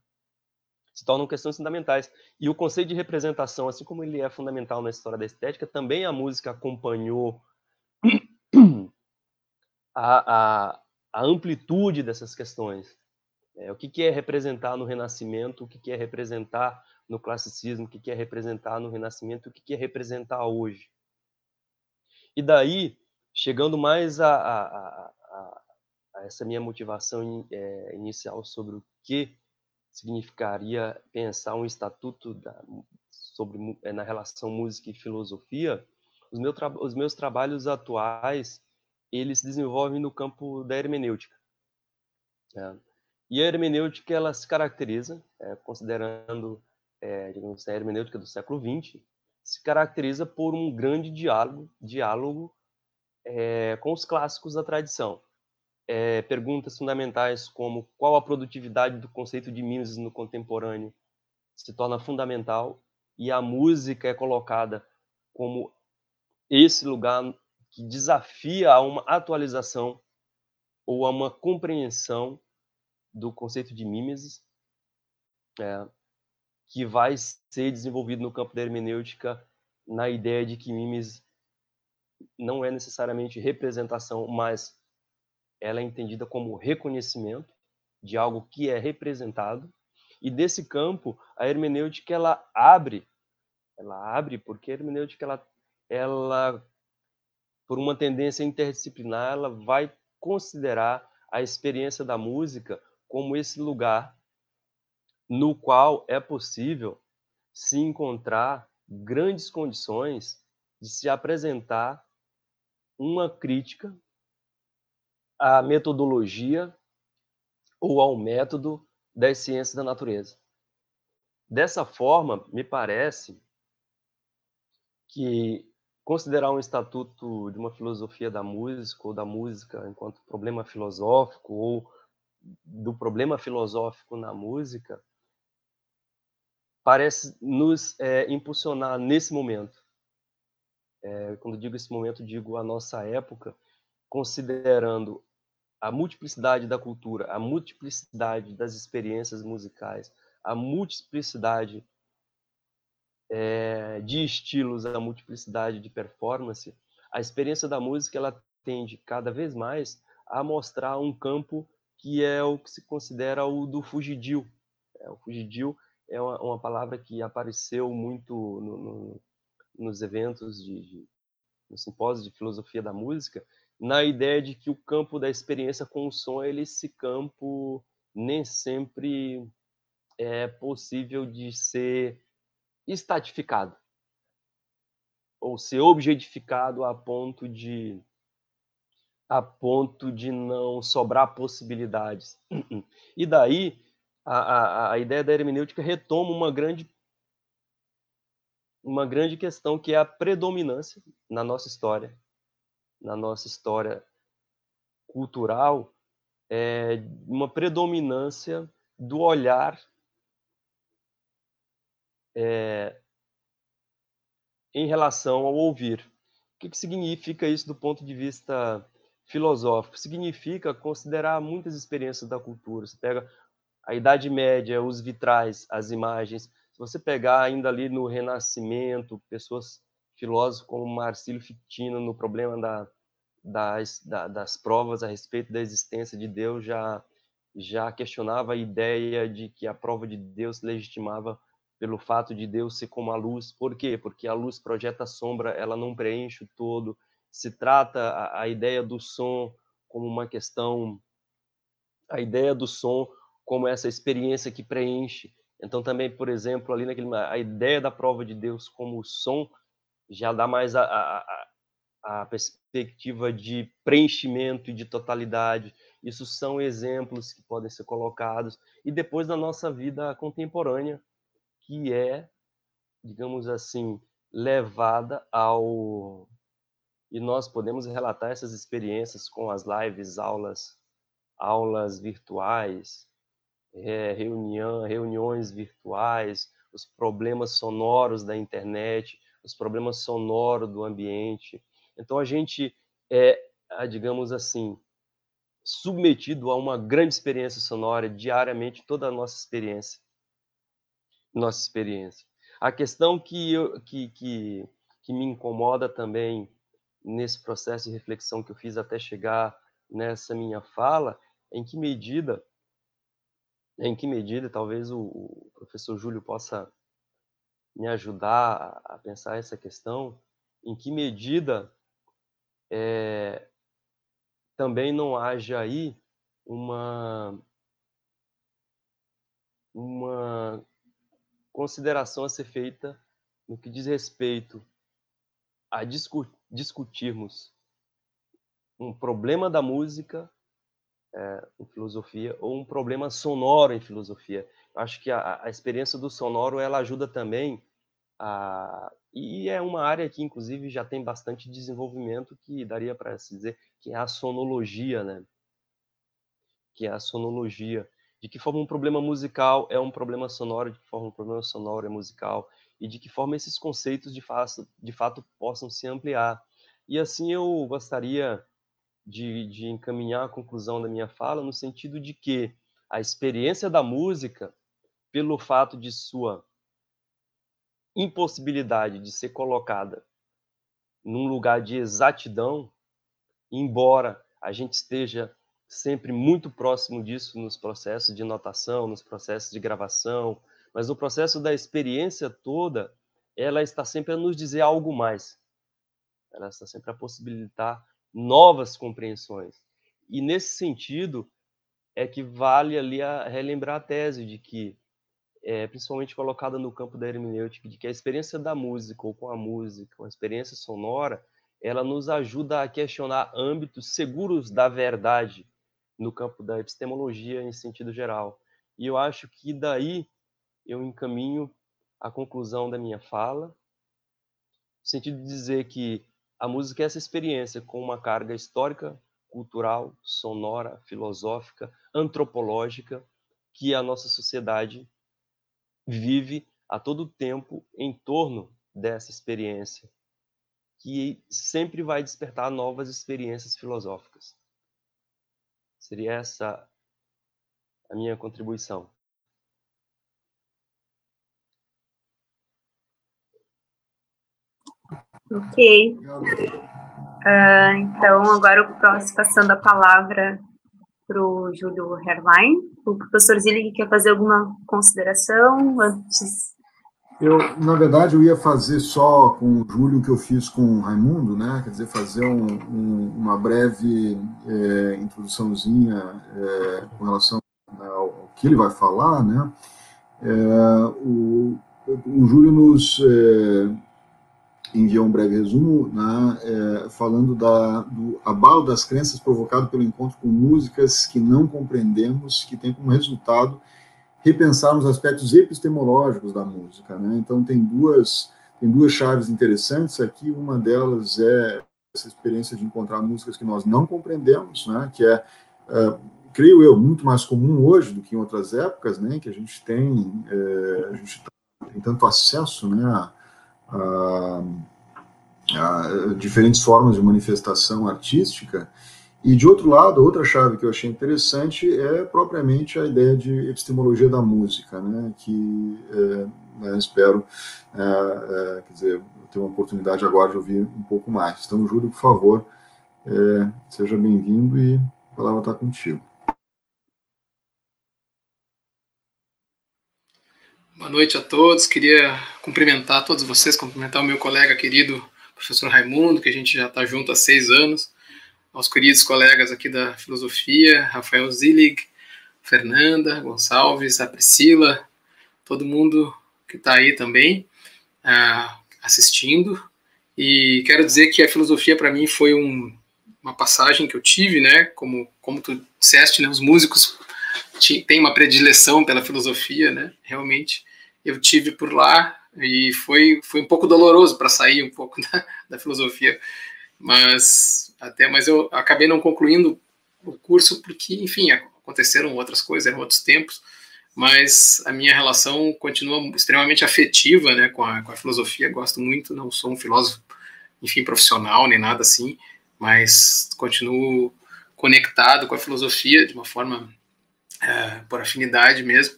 Speaker 5: se tornam questões fundamentais. E o conceito de representação, assim como ele é fundamental na história da estética, também a música acompanhou a, a, a amplitude dessas questões. É, o que, que é representar no Renascimento, o que, que é representar no classicismo, o que, que é representar no Renascimento, o que, que é representar hoje. E daí, chegando mais a, a, a, a essa minha motivação in, é, inicial sobre o que significaria pensar um estatuto da, sobre é, na relação música e filosofia, os, meu os meus trabalhos atuais eles se desenvolvem no campo da hermenêutica. É. E a hermenêutica ela se caracteriza, é, considerando é, digamos, a hermenêutica do século XX, se caracteriza por um grande diálogo, diálogo é, com os clássicos da tradição. É, perguntas fundamentais como qual a produtividade do conceito de Mises no contemporâneo se torna fundamental e a música é colocada como esse lugar que desafia a uma atualização ou a uma compreensão do conceito de mimesis, é, que vai ser desenvolvido no campo da hermenêutica na ideia de que mimesis não é necessariamente representação, mas ela é entendida como reconhecimento de algo que é representado. E desse campo a hermenêutica ela abre ela abre porque a hermenêutica ela ela por uma tendência interdisciplinar ela vai considerar a experiência da música como esse lugar no qual é possível se encontrar grandes condições de se apresentar uma crítica à metodologia ou ao método das ciências da natureza. Dessa forma, me parece que considerar um estatuto de uma filosofia da música ou da música enquanto problema filosófico ou do problema filosófico na música parece nos é, impulsionar nesse momento. É, quando digo esse momento, digo a nossa época, considerando a multiplicidade da cultura, a multiplicidade das experiências musicais, a multiplicidade é, de estilos, a multiplicidade de performance, a experiência da música ela tende cada vez mais a mostrar um campo que é o que se considera o do fugidio. É, o fugidio é uma, uma, palavra que apareceu muito no, no, nos eventos de, de no simpósio de filosofia da música, na ideia de que o campo da experiência com o som, ele, esse campo nem sempre é possível de ser estatificado ou ser objetificado a ponto de a ponto de não sobrar possibilidades. E daí a, a, a ideia da hermenêutica retoma uma grande uma grande questão que é a predominância na nossa história na nossa história cultural é uma predominância do olhar é, em relação ao ouvir. O que, que significa isso do ponto de vista filosófico? Significa considerar muitas experiências da cultura. Você pega a Idade Média, os vitrais, as imagens. Se você pegar ainda ali no Renascimento, pessoas filósofos como Marcílio Fictino no problema da, das, da, das provas a respeito da existência de Deus já já questionava a ideia de que a prova de Deus legitimava pelo fato de Deus ser como a luz. Por quê? Porque a luz projeta a sombra, ela não preenche o todo. Se trata a, a ideia do som como uma questão, a ideia do som como essa experiência que preenche. Então também, por exemplo, ali naquele a ideia da prova de Deus como o som já dá mais a, a, a perspectiva de preenchimento e de totalidade. Isso são exemplos que podem ser colocados. E depois da nossa vida contemporânea, que é, digamos assim, levada ao. E nós podemos relatar essas experiências com as lives, aulas, aulas virtuais, é, reunião, reuniões virtuais, os problemas sonoros da internet, os problemas sonoros do ambiente. Então a gente é, digamos assim, submetido a uma grande experiência sonora diariamente, toda a nossa experiência. Nossa experiência. A questão que, eu, que, que, que me incomoda também nesse processo de reflexão que eu fiz até chegar nessa minha fala, em que medida, em que medida, talvez o, o professor Júlio possa me ajudar a pensar essa questão, em que medida é, também não haja aí uma, uma consideração a ser feita no que diz respeito a discu discutirmos um problema da música é, em filosofia ou um problema sonoro em filosofia acho que a, a experiência do sonoro ela ajuda também a e é uma área que inclusive já tem bastante desenvolvimento que daria para se dizer que é a sonologia, né? Que é a sonologia. De que forma um problema musical é um problema sonoro, de que forma um problema sonoro é musical e de que forma esses conceitos de fato, de fato possam se ampliar. E assim eu gostaria de, de encaminhar a conclusão da minha fala no sentido de que a experiência da música pelo fato de sua impossibilidade de ser colocada num lugar de exatidão, embora a gente esteja sempre muito próximo disso nos processos de notação, nos processos de gravação, mas no processo da experiência toda, ela está sempre a nos dizer algo mais. Ela está sempre a possibilitar novas compreensões. E nesse sentido é que vale ali a relembrar a tese de que é, principalmente colocada no campo da hermenêutica, de que a experiência da música, ou com a música, uma experiência sonora, ela nos ajuda a questionar âmbitos seguros da verdade no campo da epistemologia em sentido geral. E eu acho que daí eu encaminho a conclusão da minha fala, no sentido de dizer que a música é essa experiência com uma carga histórica, cultural, sonora, filosófica, antropológica, que a nossa sociedade vive a todo tempo em torno dessa experiência, que sempre vai despertar novas experiências filosóficas. Seria essa a minha contribuição.
Speaker 2: Ok. Uh, então, agora eu posso passando a palavra para o Júlio Herlein. O professor Zillig quer fazer alguma consideração antes?
Speaker 4: Eu, na verdade, eu ia fazer só com o Júlio que eu fiz com o Raimundo, né? Quer dizer, fazer um, um, uma breve é, introduçãozinha é, com relação ao que ele vai falar, né? É, o, o Júlio nos enviou um breve resumo né, é, falando da, do abalo das crenças provocado pelo encontro com músicas que não compreendemos, que tem como resultado repensar os aspectos epistemológicos da música. Né? Então, tem duas, tem duas chaves interessantes aqui. Uma delas é essa experiência de encontrar músicas que nós não compreendemos, né? que é, é creio eu, muito mais comum hoje do que em outras épocas, né? que a gente tem, é, a gente tem tanto acesso né, a, uh, diferentes formas de manifestação artística. E de outro lado, outra chave que eu achei interessante é propriamente a ideia de epistemologia da música, né, que é, espero, é, é, quer dizer, ter uma oportunidade agora de ouvir um pouco mais. Então, Júlio, por favor, seja bem-vindo e a palavra está contigo.
Speaker 3: Boa noite a todos. Queria cumprimentar todos vocês, cumprimentar o meu colega querido, professor Raimundo, que a gente já está junto há seis anos, aos queridos colegas aqui da filosofia, Rafael Zillig, Fernanda Gonçalves, a Priscila, todo mundo que está aí também uh, assistindo. E quero dizer que a filosofia para mim foi um, uma passagem que eu tive, né? Como, como tu disseste, né? Os músicos têm uma predileção pela filosofia, né? Realmente eu tive por lá e foi, foi um pouco doloroso para sair um pouco da, da filosofia, mas até mas eu acabei não concluindo o curso porque, enfim, aconteceram outras coisas, eram outros tempos mas a minha relação continua extremamente afetiva né, com, a, com a filosofia. Gosto muito, não sou um filósofo, enfim, profissional nem nada assim, mas continuo conectado com a filosofia de uma forma é, por afinidade mesmo.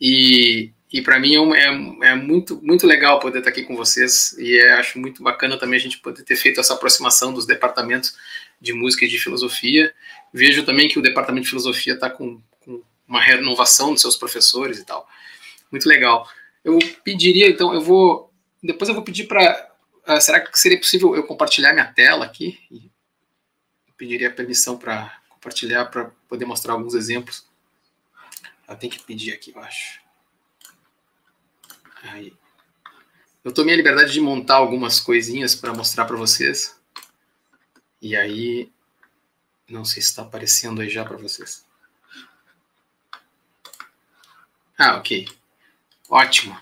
Speaker 3: E, e para mim é, é, é, muito, muito legal poder estar aqui com vocês e é, acho muito bacana também a gente poder ter feito essa aproximação dos departamentos de música e de filosofia. Vejo também que o departamento de filosofia está com uma renovação dos seus professores e tal. Muito legal. Eu pediria, então, eu vou. Depois eu vou pedir para. Uh, ah, será que seria possível eu compartilhar minha tela aqui? Eu pediria permissão para compartilhar para poder mostrar alguns exemplos. Tenho que pedir aqui, eu acho. Aí. Eu tomei a liberdade de montar algumas coisinhas para mostrar para vocês. E aí, não sei se está aparecendo aí já para vocês. Ah, ok. Ótimo.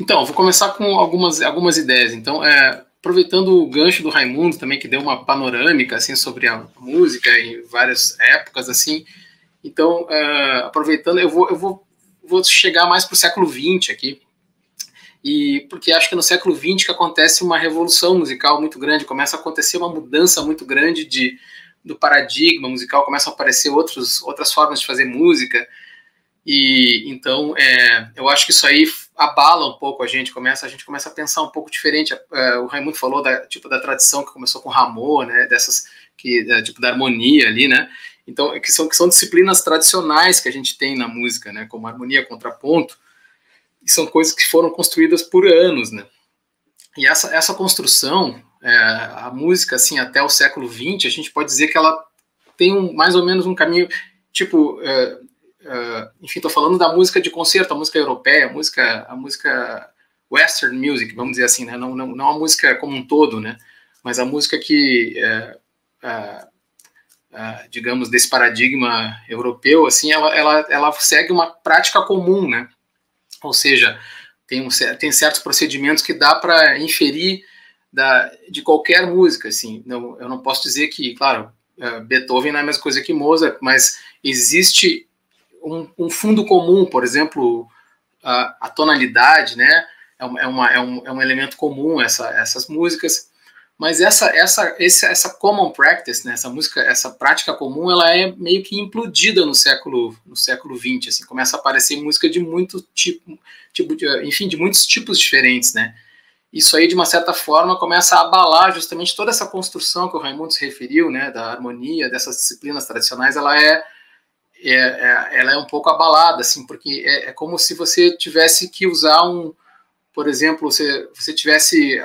Speaker 3: Então, vou começar com algumas, algumas ideias. Então, é, aproveitando o gancho do Raimundo também, que deu uma panorâmica assim, sobre a música em várias épocas, assim. Então, é, aproveitando, eu vou, eu vou, vou chegar mais para o século XX aqui. E porque acho que no século XX que acontece uma revolução musical muito grande, começa a acontecer uma mudança muito grande de, do paradigma musical, começam a aparecer outros, outras formas de fazer música. E então é, eu acho que isso aí abala um pouco a gente, começa a gente começa a pensar um pouco diferente. É, o Raimundo falou da tipo da tradição que começou com Ramon, né? Dessas que é, tipo da harmonia ali, né? Então que são que são disciplinas tradicionais que a gente tem na música, né? Como harmonia, contraponto, e são coisas que foram construídas por anos, né? E essa essa construção, é, a música assim até o século XX, a gente pode dizer que ela tem um, mais ou menos um caminho tipo é, uh, enfim, estou falando da música de concerto, a música europeia, a música, a música western music, vamos dizer assim, né? não, não, não a música como um todo, né? mas a música que, uh, uh, digamos, desse paradigma europeu, assim, ela, ela, ela segue uma prática comum, né? ou seja, tem, um, tem certos procedimentos que dá para inferir da, de qualquer música, assim, não, eu não posso dizer que, claro, Beethoven não é a mesma coisa que Mozart, mas existe um, um fundo comum, por exemplo, a, a tonalidade, né? É, é, uma, é, um, é um elemento comum essa, essas músicas, mas essa essa esse, essa common practice, né? Essa música, essa prática comum, ela é meio que implodida no século no século 20, assim, começa a aparecer música de muito tipo, tipo de, enfim, de muitos tipos diferentes, né? Isso aí, de uma certa forma, começa a abalar justamente toda essa construção que o Raimundo se referiu, né, da harmonia, dessas disciplinas tradicionais, ela é é, é, ela é um pouco abalada, assim, porque é, é, como se você tivesse que usar um, por exemplo, você, você tivesse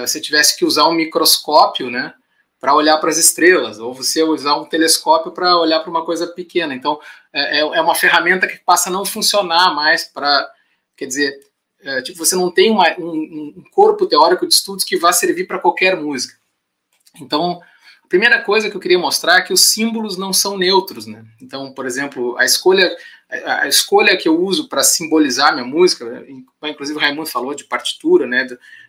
Speaker 3: você tivesse que usar um microscópio, né, para olhar para as estrelas, ou você usar um telescópio para olhar para uma coisa pequena. Então, é, é, é uma ferramenta que passa a não funcionar mais para, quer dizer, é, tipo, você não tem uma, um, um corpo teórico de estudos que vá servir para qualquer música. Então, a primeira coisa que eu queria mostrar é que os símbolos não são neutros, né? Então, por exemplo, a escolha a escolha que eu uso para simbolizar minha música, inclusive o Raimundo falou de partitura, né,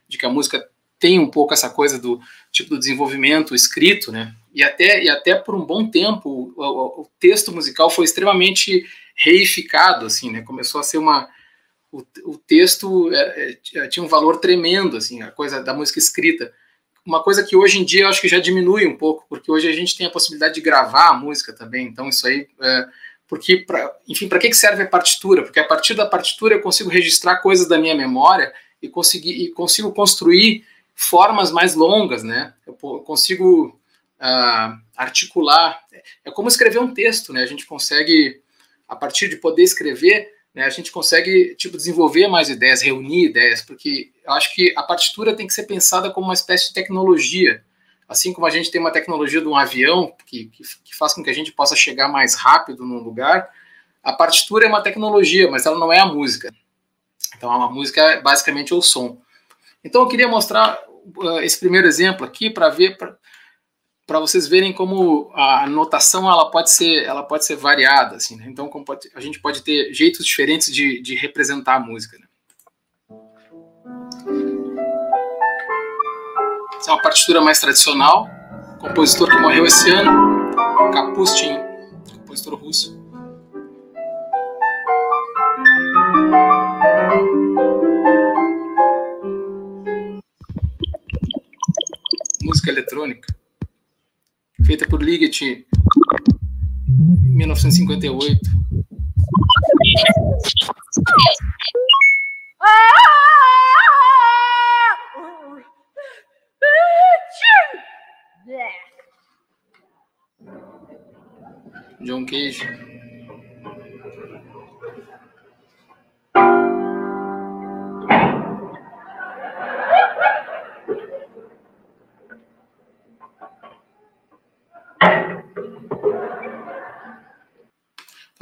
Speaker 3: de que a música tem um pouco essa coisa do tipo do desenvolvimento escrito, né? E até e até por um bom tempo o, o texto musical foi extremamente reificado, assim, né? Começou a ser uma o, o texto é, é, tinha um valor tremendo, assim, a coisa da música escrita. Uma coisa que hoje em dia eu acho que já diminui um pouco, porque hoje a gente tem a possibilidade de gravar a música também, então isso aí. É, porque, pra, enfim, para que serve a partitura? Porque a partir da partitura eu consigo registrar coisas da minha memória e, conseguir, e consigo construir formas mais longas, né? Eu consigo uh, articular. É como escrever um texto, né? A gente consegue, a partir de poder escrever, né, a gente consegue tipo desenvolver mais ideias, reunir ideias, porque eu acho que a partitura tem que ser pensada como uma espécie de tecnologia, assim como a gente tem uma tecnologia de um avião que, que, que faz com que a gente possa chegar mais rápido num lugar, a partitura é uma tecnologia, mas ela não é a música. Então a música é basicamente o som. Então eu queria mostrar uh, esse primeiro exemplo aqui para ver para vocês verem como a notação ela pode ser ela pode ser variada assim né? então pode, a gente pode ter jeitos diferentes de, de representar a música né? essa é uma partitura mais tradicional compositor que morreu esse ano Kapustin compositor russo música eletrônica feita por Ligeti, 1958. John Cage.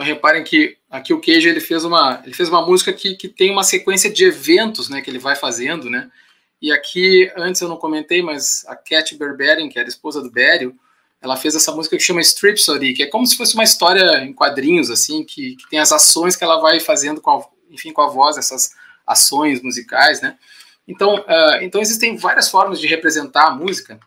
Speaker 3: Reparem que aqui o Cage ele fez uma, ele fez uma música que, que tem uma sequência de eventos né, que ele vai fazendo, né? E aqui, antes eu não comentei, mas a Cat Berberian, que era esposa do Berio, ela fez essa música que chama Stripsody, que é como se fosse uma história em quadrinhos, assim, que, que tem as ações que ela vai fazendo com a, enfim, com a voz, essas ações musicais, né? Então, uh, então existem várias formas de representar a música.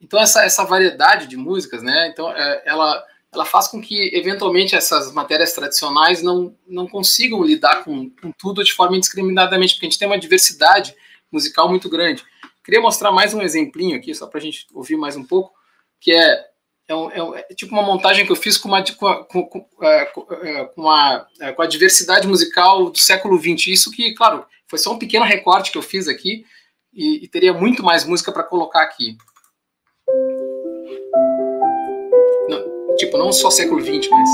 Speaker 3: Então essa, essa variedade de músicas, né? Então uh, ela ela faz com que, eventualmente, essas matérias tradicionais não, não consigam lidar com, com tudo de forma indiscriminadamente, porque a gente tem uma diversidade musical muito grande. Queria mostrar mais um exemplinho aqui, só para a gente ouvir mais um pouco, que é, é, um, é, é, tipo uma montagem que eu fiz com, é, é, com, a, é, com a diversidade musical do século XX. Isso que, claro, foi só um pequeno recorte que eu fiz aqui, e, e teria muito mais música para colocar aqui. Tipo, não só século XX, mas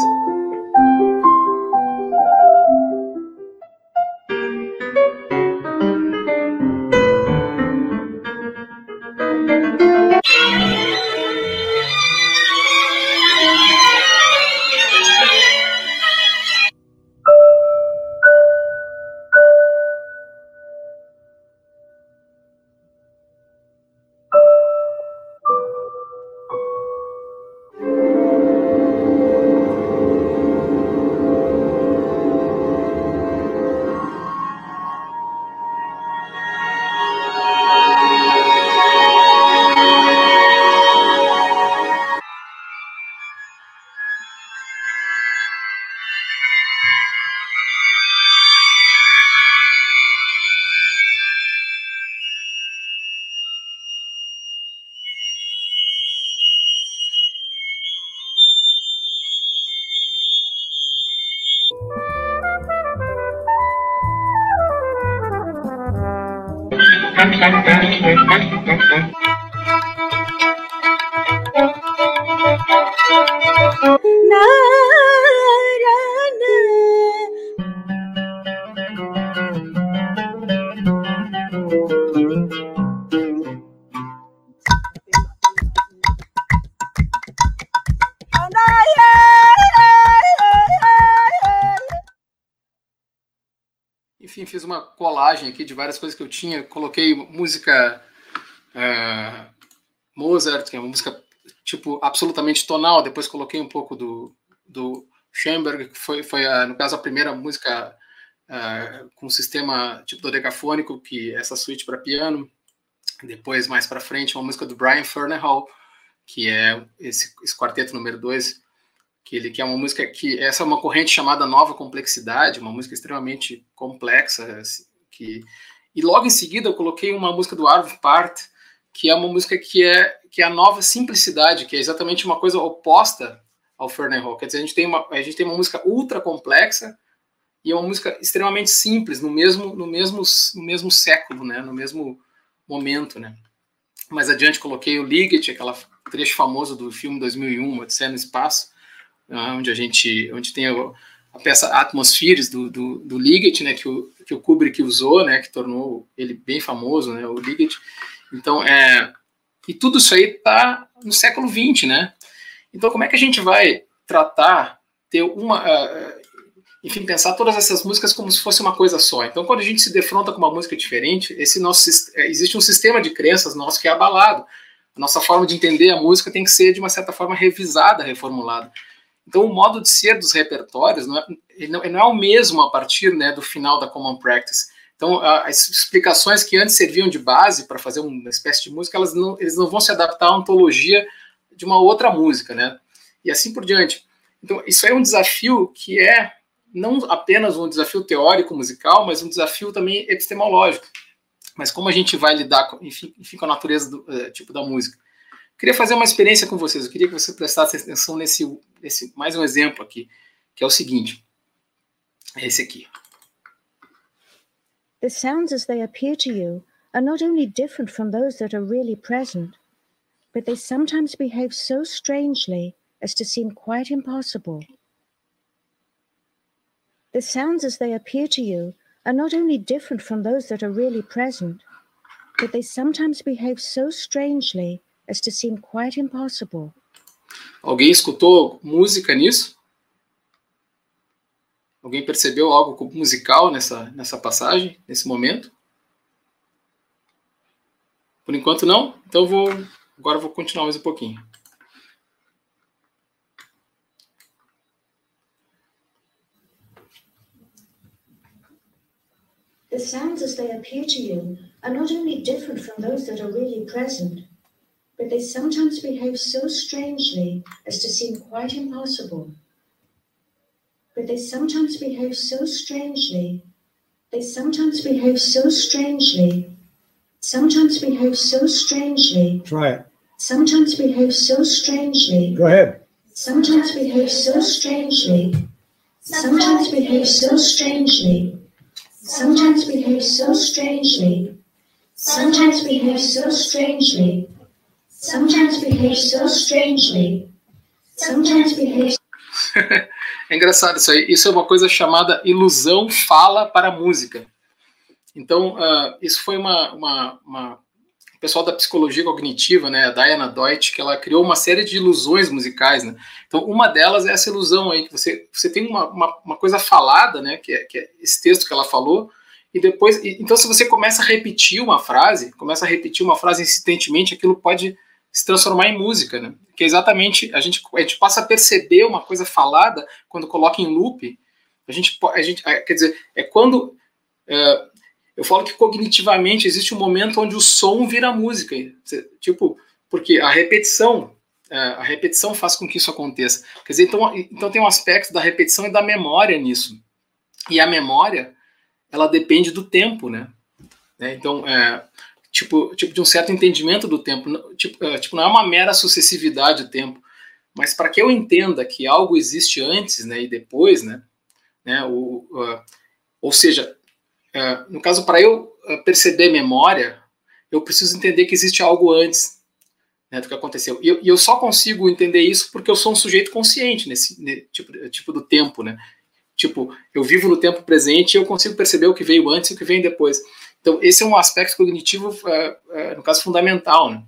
Speaker 3: várias coisas que eu tinha. Coloquei música uh, Mozart, que é uma música tipo absolutamente tonal. Depois coloquei um pouco do, do Schoenberg, que foi, foi a, no caso a primeira música uh, com sistema tipo dodecafônico, que é essa suíte para piano. Depois, mais para frente, uma música do Brian Fernahal, que é esse, esse quarteto número 2, que ele que é uma música que essa é uma corrente chamada nova complexidade, uma música extremamente complexa, assim, que e logo em seguida eu coloquei uma música do Arvo Part, que é uma música que é que é a nova simplicidade, que é exatamente uma coisa oposta ao Fernand Hall. Quer dizer, a gente tem uma a gente tem uma música ultra complexa e é uma música extremamente simples no mesmo no mesmo no mesmo século, né, no mesmo momento, né. Mais adiante coloquei o Liget, aquela trecho famoso do filme 2001, Odisseia no Espaço, né, onde a gente onde tem a, a peça Atmospheres do, do, do Liget, né, que o, que o Kubrick usou, né, que tornou ele bem famoso, né, o Liget. Então, é, e tudo isso aí está no século XX, né? Então, como é que a gente vai tratar, ter uma, uh, enfim, pensar todas essas músicas como se fosse uma coisa só? Então, quando a gente se defronta com uma música diferente, esse nosso é, existe um sistema de crenças nosso que é abalado. A nossa forma de entender a música tem que ser de uma certa forma revisada, reformulada. Então, o modo de ser dos repertórios não é, não, não é o mesmo a partir né, do final da Common Practice. Então, as explicações que antes serviam de base para fazer uma espécie de música, elas não, eles não vão se adaptar à ontologia de uma outra música, né? E assim por diante. Então, isso é um desafio que é não apenas um desafio teórico musical, mas um desafio também epistemológico. Mas como a gente vai lidar, com, enfim, enfim com a natureza do uh, tipo da música? Queria fazer uma experiência com vocês. Eu queria que você prestasse atenção nesse, nesse mais um exemplo aqui, que é o seguinte. É esse aqui.
Speaker 6: The sounds as they appear to you are not only different from those that are really present, but they sometimes behave so strangely as to seem quite impossible. The sounds as they appear to you are not only different from those that are really present, but they sometimes behave so strangely as to seem quite impossible.
Speaker 3: Alguém escutou música nisso? Alguém percebeu algo musical nessa, nessa passagem, nesse momento? Por enquanto não? Então vou agora vou continuar mais um pouquinho.
Speaker 6: The sounds as they appear to you are not only different from those that are really present, but they sometimes behave so strangely as to seem quite impossible. But they sometimes behave so strangely, they sometimes behave so strangely, sometimes behave so strangely.
Speaker 7: Try it.
Speaker 6: Sometimes behave so strangely.
Speaker 7: Go ahead.
Speaker 6: Sometimes behave so strangely. Sometimes behave so strangely. Sometimes behave so strangely. Sometimes behave so strangely. Sometimes so strangely. Sometimes
Speaker 3: é engraçado isso aí. Isso é uma coisa chamada ilusão fala para música. Então, uh, isso foi uma, uma, uma, O pessoal da psicologia cognitiva, né, a Diana Deutsch, que ela criou uma série de ilusões musicais. Né? Então, uma delas é essa ilusão aí, que você, você tem uma, uma, uma coisa falada, né, que é, que é esse texto que ela falou, e depois. Então, se você começa a repetir uma frase, começa a repetir uma frase insistentemente, aquilo pode se transformar em música, né? Que é exatamente a gente a gente passa a perceber uma coisa falada quando coloca em loop. A gente a gente quer dizer é quando é, eu falo que cognitivamente existe um momento onde o som vira música, tipo porque a repetição é, a repetição faz com que isso aconteça. Quer dizer, então, então tem um aspecto da repetição e da memória nisso. E a memória, ela depende do tempo, né? né? Então, é, tipo, tipo de um certo entendimento do tempo. Tipo, é, tipo não é uma mera sucessividade do tempo, mas para que eu entenda que algo existe antes né, e depois, né, né, o, uh, ou seja, uh, no caso, para eu perceber memória, eu preciso entender que existe algo antes né, do que aconteceu. E eu, e eu, só consigo entender isso porque eu sou um sujeito consciente nesse tipo, tipo do tempo, né? Tipo, eu vivo no tempo presente e eu consigo perceber o que veio antes e o que vem depois. Então, esse é um aspecto cognitivo, é, é, no caso, fundamental né,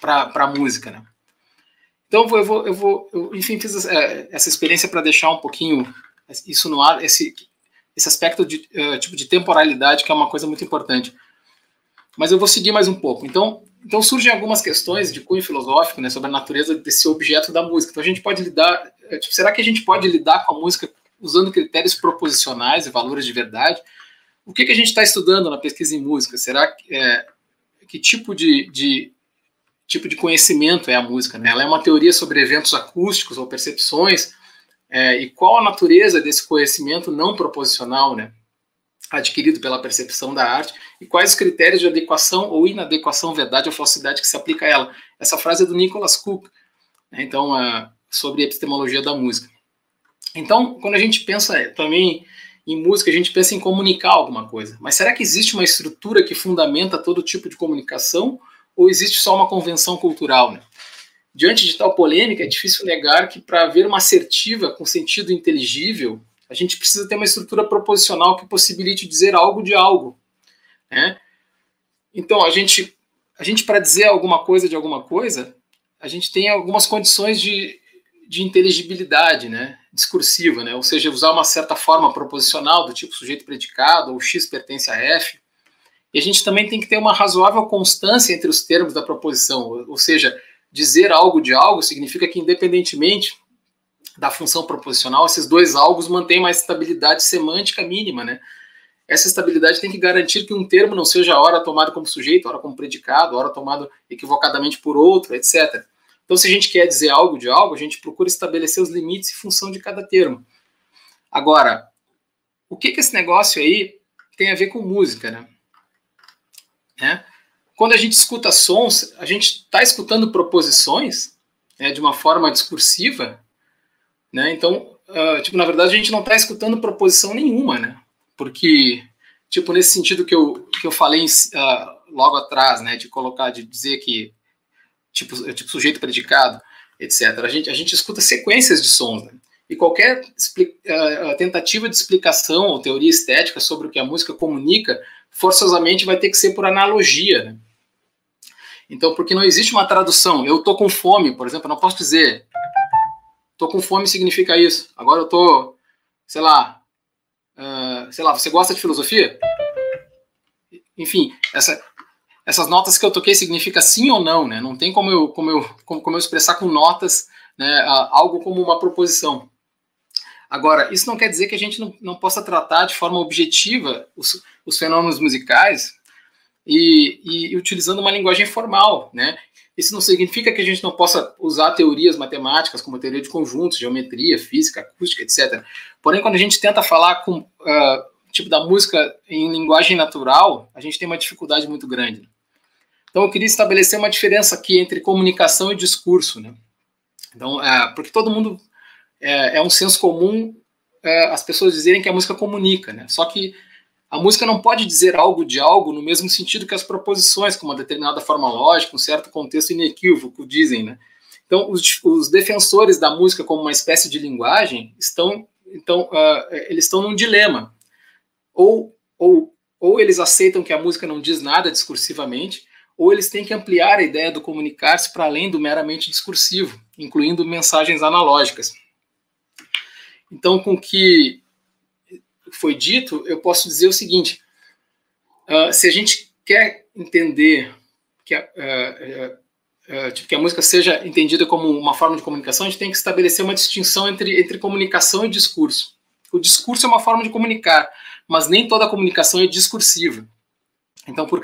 Speaker 3: para a música. Né? Então, eu vou, eu vou eu, enfim, fiz é, essa experiência para deixar um pouquinho isso no ar, esse, esse aspecto de, tipo de temporalidade, que é uma coisa muito importante. Mas eu vou seguir mais um pouco. Então, então surgem algumas questões de cunho filosófico né, sobre a natureza desse objeto da música. Então, a gente pode lidar. Tipo, será que a gente pode lidar com a música usando critérios proposicionais e valores de verdade? O que, que a gente está estudando na pesquisa em música? Será que, é, que tipo de, de, tipo de conhecimento é a música. Né? Ela é uma teoria sobre eventos acústicos ou percepções, é, e qual a natureza desse conhecimento não proposicional, né? adquirido pela percepção da arte, e quais os critérios de adequação ou inadequação, verdade ou falsidade que se aplica a ela. Essa frase é do Nicholas Cook, né? então, uh, sobre epistemologia da música. Então, quando a gente pensa também em música, a gente pensa em comunicar alguma coisa. Mas será que existe uma estrutura que fundamenta todo tipo de comunicação ou existe só uma convenção cultural? Né? Diante de tal polêmica, é difícil negar que para haver uma assertiva com sentido inteligível, a gente precisa ter uma estrutura proposicional que possibilite dizer algo de algo. Né? Então, a gente, a gente para dizer alguma coisa de alguma coisa, a gente tem algumas condições de, de inteligibilidade, né? Discursiva, né? ou seja, usar uma certa forma proposicional do tipo sujeito-predicado ou X pertence a F. E a gente também tem que ter uma razoável constância entre os termos da proposição, ou seja, dizer algo de algo significa que, independentemente da função proposicional, esses dois algos mantêm uma estabilidade semântica mínima, né? Essa estabilidade tem que garantir que um termo não seja ora tomado como sujeito, ora como predicado, ora tomado equivocadamente por outro, etc. Então, se a gente quer dizer algo de algo, a gente procura estabelecer os limites em função de cada termo. Agora, o que, que esse negócio aí tem a ver com música, né? né? Quando a gente escuta sons, a gente está escutando proposições né, de uma forma discursiva, né? Então, uh, tipo, na verdade, a gente não está escutando proposição nenhuma, né? Porque, tipo, nesse sentido que eu, que eu falei uh, logo atrás, né, de colocar, de dizer que tipo, tipo sujeito predicado, etc. A gente, a gente escuta sequências de sons, né? E qualquer uh, tentativa de explicação ou teoria estética sobre o que a música comunica, forçosamente vai ter que ser por analogia. Né? Então, porque não existe uma tradução. Eu tô com fome, por exemplo, não posso dizer tô com fome significa isso. Agora eu tô, sei lá, uh, sei lá, você gosta de filosofia? Enfim, essa, essas notas que eu toquei significa sim ou não, né? Não tem como eu, como eu, como, como eu expressar com notas né, algo como uma proposição. Agora, isso não quer dizer que a gente não, não possa tratar de forma objetiva os, os fenômenos musicais e, e, utilizando uma linguagem formal, né? Isso não significa que a gente não possa usar teorias matemáticas como teoria de conjuntos, geometria, física, acústica, etc. Porém, quando a gente tenta falar com uh, tipo da música em linguagem natural, a gente tem uma dificuldade muito grande. Então, eu queria estabelecer uma diferença aqui entre comunicação e discurso, né? Então, é, porque todo mundo é, é um senso comum é, as pessoas dizerem que a música comunica, né? Só que a música não pode dizer algo de algo no mesmo sentido que as proposições, com uma determinada forma lógica, um certo contexto inequívoco, dizem, né? Então, os, os defensores da música como uma espécie de linguagem estão, então, uh, eles estão num dilema. Ou, ou, ou eles aceitam que a música não diz nada discursivamente, ou eles têm que ampliar a ideia do comunicar-se para além do meramente discursivo, incluindo mensagens analógicas. Então, com o que foi dito, eu posso dizer o seguinte: uh, se a gente quer entender que a, uh, uh, tipo, que a música seja entendida como uma forma de comunicação, a gente tem que estabelecer uma distinção entre, entre comunicação e discurso. O discurso é uma forma de comunicar, mas nem toda comunicação é discursiva. Então, por, uh,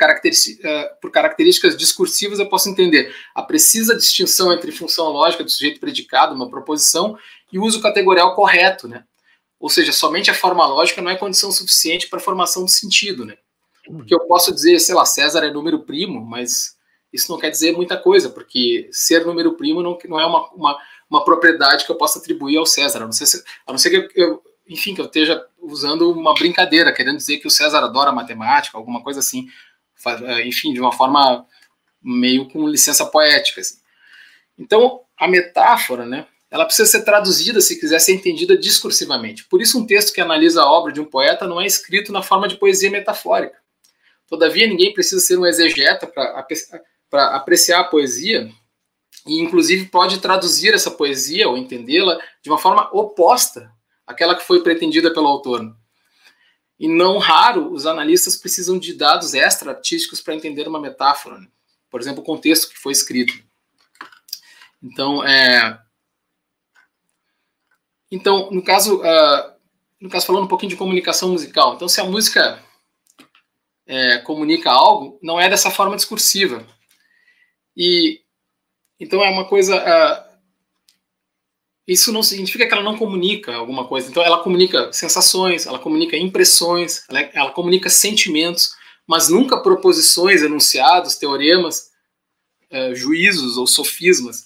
Speaker 3: por, características discursivas, eu posso entender a precisa distinção entre função lógica do sujeito predicado, uma proposição, e o uso categorial correto, né? Ou seja, somente a forma lógica não é condição suficiente para a formação do sentido, né? Porque eu posso dizer, sei lá, César é número primo, mas isso não quer dizer muita coisa, porque ser número primo não, não é uma, uma, uma propriedade que eu possa atribuir ao César, a não ser, se, a não ser que eu, enfim, que eu esteja usando uma brincadeira, querendo dizer que o César adora matemática, alguma coisa assim, é, enfim, de uma forma meio com licença poética. Assim. Então, a metáfora, né, ela precisa ser traduzida se quiser ser entendida discursivamente. Por isso, um texto que analisa a obra de um poeta não é escrito na forma de poesia metafórica. Todavia, ninguém precisa ser um exegeta para apreciar a poesia, e inclusive pode traduzir essa poesia ou entendê-la de uma forma oposta aquela que foi pretendida pelo autor. E não raro, os analistas precisam de dados extra-artísticos para entender uma metáfora. Né? Por exemplo, o contexto que foi escrito. Então, é... Então, no caso, uh, no caso falando um pouquinho de comunicação musical. Então, se a música é, comunica algo, não é dessa forma discursiva. E então é uma coisa. Uh, isso não significa que ela não comunica alguma coisa. Então ela comunica sensações, ela comunica impressões, ela, ela comunica sentimentos, mas nunca proposições, enunciados, teoremas, uh, juízos ou sofismas.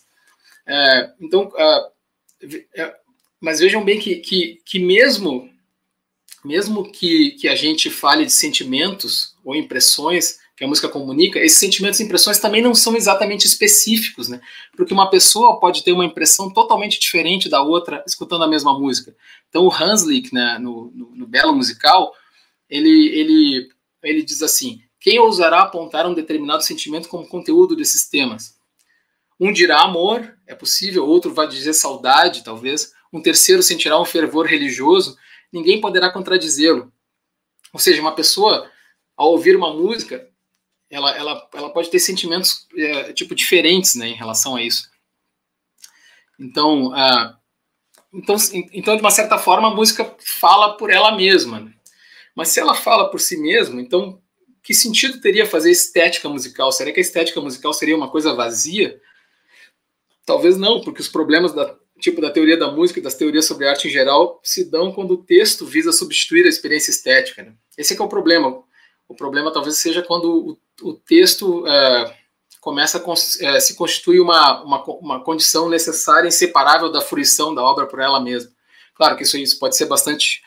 Speaker 3: Uh, então, mas vejam bem que, que, que mesmo mesmo que, que a gente fale de sentimentos ou impressões que a música comunica, esses sentimentos e impressões também não são exatamente específicos, né? Porque uma pessoa pode ter uma impressão totalmente diferente da outra escutando a mesma música. Então o Hanslick, né, no, no, no Belo Musical, ele, ele, ele diz assim, quem ousará apontar um determinado sentimento como conteúdo desses temas? Um dirá amor, é possível, outro vai dizer saudade, talvez, um terceiro sentirá um fervor religioso, ninguém poderá contradizê-lo. Ou seja, uma pessoa, ao ouvir uma música, ela, ela, ela pode ter sentimentos é, tipo diferentes né, em relação a isso. Então, uh, então, então, de uma certa forma, a música fala por ela mesma. Né? Mas se ela fala por si mesma, então que sentido teria fazer estética musical? Será que a estética musical seria uma coisa vazia? Talvez não, porque os problemas da, tipo da teoria da música e das teorias sobre arte em geral se dão quando o texto visa substituir a experiência estética. Né? Esse é, é o problema. O problema talvez seja quando o, o texto é, começa a é, se constituir uma, uma, uma, condição necessária, inseparável da fruição da obra por ela mesma. Claro que isso, isso pode ser bastante,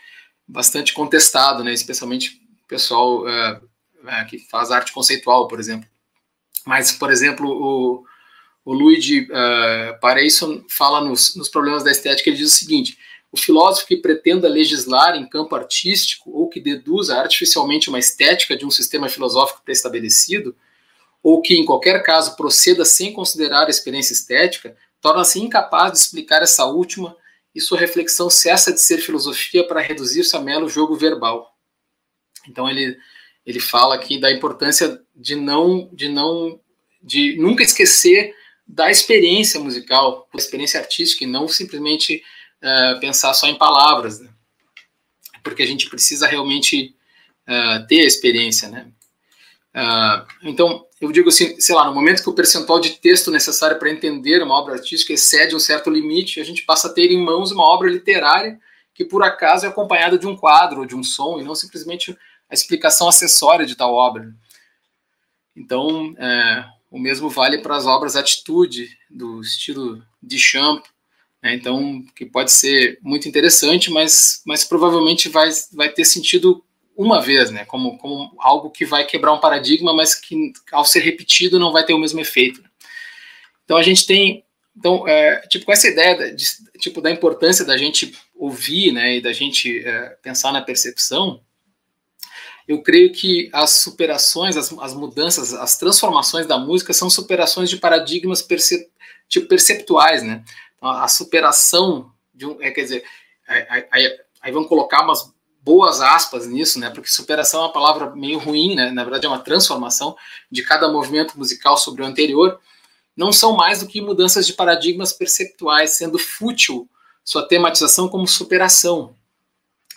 Speaker 3: bastante contestado, né? especialmente o pessoal é, é que faz arte conceitual, por exemplo. Mas, por exemplo, o, o Luigi uh, Pareison fala nos, nos problemas da estética, ele diz o seguinte, o filósofo que pretenda legislar em campo artístico ou que deduza artificialmente uma estética de um sistema filosófico pré-estabelecido, ou que, em qualquer caso, proceda sem considerar a experiência estética, torna-se incapaz de explicar essa última e sua reflexão cessa de ser filosofia para reduzir-se a mero jogo verbal. Então ele, ele fala aqui da importância de não de não de nunca esquecer da experiência musical, da experiência artística, e não simplesmente uh, pensar só em palavras, né? porque a gente precisa realmente uh, ter a experiência, né? Uh, então, eu digo assim, sei lá, no momento que o percentual de texto necessário para entender uma obra artística excede um certo limite, a gente passa a ter em mãos uma obra literária que, por acaso, é acompanhada de um quadro ou de um som, e não simplesmente a explicação acessória de tal obra. Então, é, o mesmo vale para as obras Atitude, do estilo de Champ, né? então, que pode ser muito interessante, mas, mas provavelmente vai, vai ter sentido uma vez, né? como, como algo que vai quebrar um paradigma, mas que ao ser repetido não vai ter o mesmo efeito. Então a gente tem, então, é, tipo, com essa ideia de, tipo, da importância da gente ouvir né, e da gente é, pensar na percepção, eu creio que as superações, as, as, mudanças, as transformações da música são superações de paradigmas tipo, perceptuais, né? A superação de um, é, quer dizer, aí, aí, vamos colocar umas boas aspas nisso, né? Porque superação é uma palavra meio ruim, né? Na verdade é uma transformação de cada movimento musical sobre o anterior. Não são mais do que mudanças de paradigmas perceptuais, sendo fútil sua tematização como superação,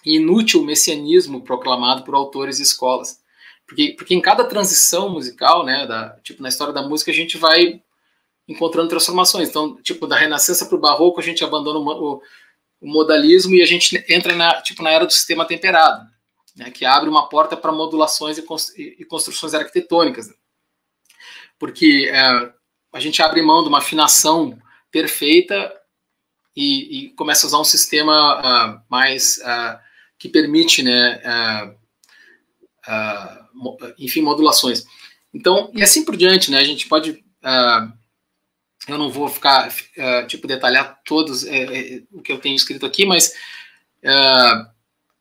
Speaker 3: e inútil messianismo proclamado por autores e escolas. Porque, porque em cada transição musical, né, da, tipo na história da música, a gente vai encontrando transformações. Então, tipo, da Renascença para o Barroco, a gente abandona o, o, modalismo e a gente entra na, tipo, na era do sistema temperado, né, que abre uma porta para modulações e, construções arquitetônicas. Porque é, a gente abre mão de uma afinação perfeita e, e começa a usar um sistema uh, mais uh, que permite, né, uh, enfim, modulações. Então, e assim por diante, né, a gente pode, uh, eu não vou ficar, tipo, detalhar todos o que eu tenho escrito aqui, mas,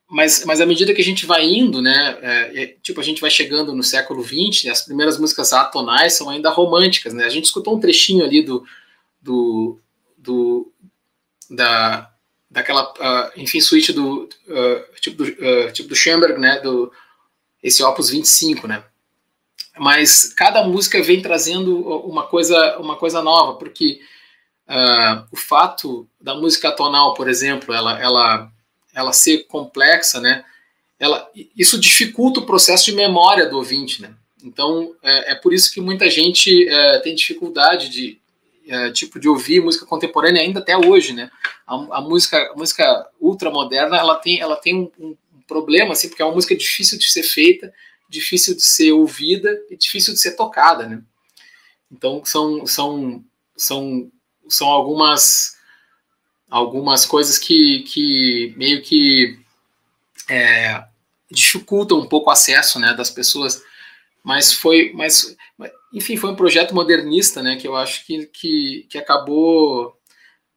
Speaker 3: mas, mas à medida que a gente vai indo, né, é, tipo, a gente vai chegando no século XX, as primeiras músicas atonais são ainda românticas, né, a gente escutou um trechinho ali do, do, do da, daquela, uh, enfim, suíte do, uh, tipo, do uh, tipo do Schoenberg, né, do, esse Opus 25, né, mas cada música vem trazendo uma coisa, uma coisa nova, porque o fato da música tonal, por exemplo, ela, ela, ela ser complexa, né, ela, isso dificulta o processo de memória do ouvinte, né, então é, é por isso que muita gente é, tem dificuldade de, é, tipo de ouvir música contemporânea ainda até hoje, né? A, a música, a música ultramoderna, ela tem, ela tem um, um, problema, assim, porque é uma música difícil de ser feita, difícil de ser ouvida e difícil de ser tocada, né? Então são, são, são, são algumas algumas coisas que, que meio que é, dificultam um pouco o acesso né, das pessoas mas foi mas enfim foi um projeto modernista né que eu acho que, que, que acabou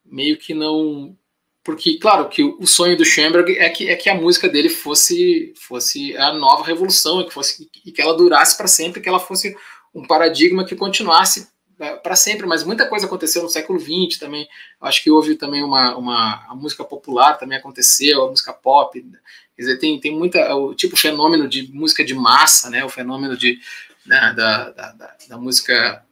Speaker 3: meio que não porque claro que o sonho do Schoenberg é que, é que a música dele fosse fosse a nova revolução que fosse e que ela durasse para sempre que ela fosse um paradigma que continuasse é, para sempre, mas muita coisa aconteceu no século XX também. Eu acho que houve também uma, uma a música popular também aconteceu, a música pop. Quer dizer, tem, tem muita o tipo fenômeno de música de massa, né? O fenômeno de né, da, da, da, da, música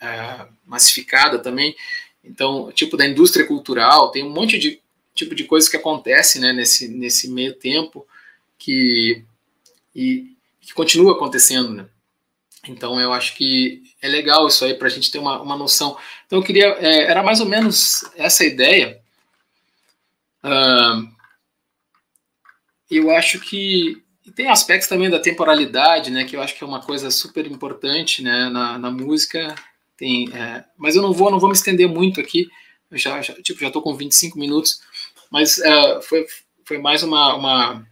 Speaker 3: é, massificada também. Então, tipo da indústria cultural, tem um monte de tipo de coisas que acontece, né? Nesse nesse meio tempo que e que continua acontecendo, né? Então eu acho que é legal isso aí para a gente ter uma, uma noção. Então eu queria, é, era mais ou menos essa ideia. Uh, eu acho que tem aspectos também da temporalidade, né, que eu acho que é uma coisa super importante, né, na, na música. Tem, é, mas eu não vou, não vou me estender muito aqui. Eu já, já tipo, já estou com 25 minutos, mas uh, foi, foi mais uma, uma,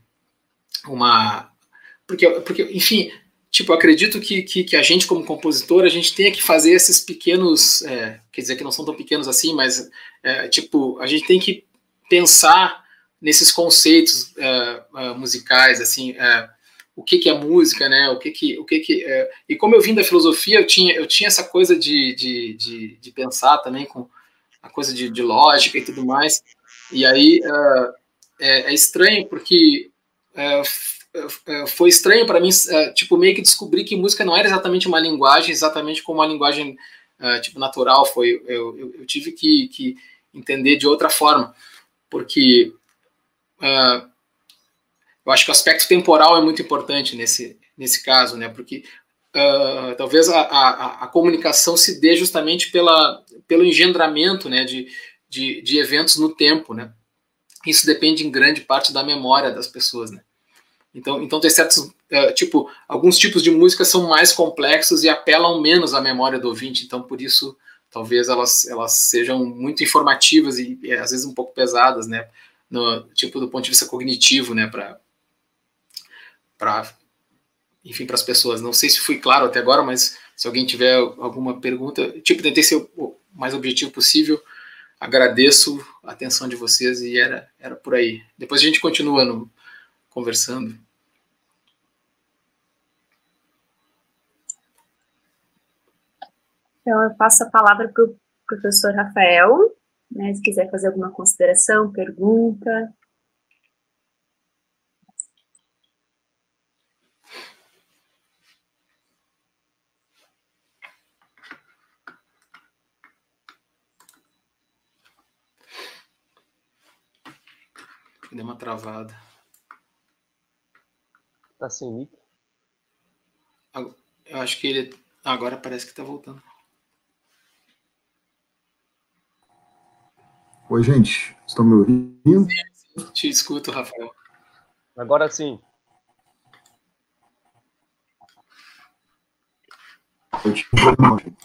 Speaker 3: uma porque, porque, enfim, tipo, acredito que, que, que, a gente, como compositor, a gente tenha que fazer esses pequenos, é, quer dizer que não são tão pequenos assim, mas, é, tipo, a gente tem que pensar nesses conceitos é, é musicais, assim, é, o que, que é música, né, o que que, o que, que é, e como eu vim da filosofia, eu tinha, eu tinha essa coisa de, de, de, de pensar também com a coisa de, de, lógica e tudo mais, e aí é, estranho porque é, foi estranho para mim, é, tipo, meio que descobrir que música não era exatamente uma linguagem, exatamente como uma linguagem, é, tipo, natural, foi, eu, eu, eu tive que, que, entender de outra forma, porque uh, eu acho que o aspecto temporal é muito importante nesse, nesse caso, né, porque uh, talvez a, a, a, comunicação se dê justamente pela, pelo engendramento, né, de, de, de eventos no tempo, né, isso depende em grande parte da memória das pessoas, né. Então, então tem certos, uh, tipo, alguns tipos de música são mais complexos e apelam menos à memória do ouvinte, então por isso talvez elas, elas sejam muito informativas e, e às vezes um pouco pesadas, né, no, tipo, do ponto de vista cognitivo, né, para para enfim, para as pessoas. Não sei se fui claro até agora, mas se alguém tiver alguma pergunta, tipo, tentei ser o mais objetivo possível. Agradeço a atenção de vocês e era, era por aí. Depois a gente continua no, conversando.
Speaker 2: Então, eu passo a palavra para o professor Rafael, né, se quiser fazer alguma consideração, pergunta.
Speaker 3: Deu uma travada.
Speaker 5: Tá sem mic?
Speaker 3: Eu acho que ele. Agora parece que tá voltando.
Speaker 4: Oi, gente. Estão me ouvindo?
Speaker 3: Sim, te escuto, Rafael.
Speaker 5: Agora sim.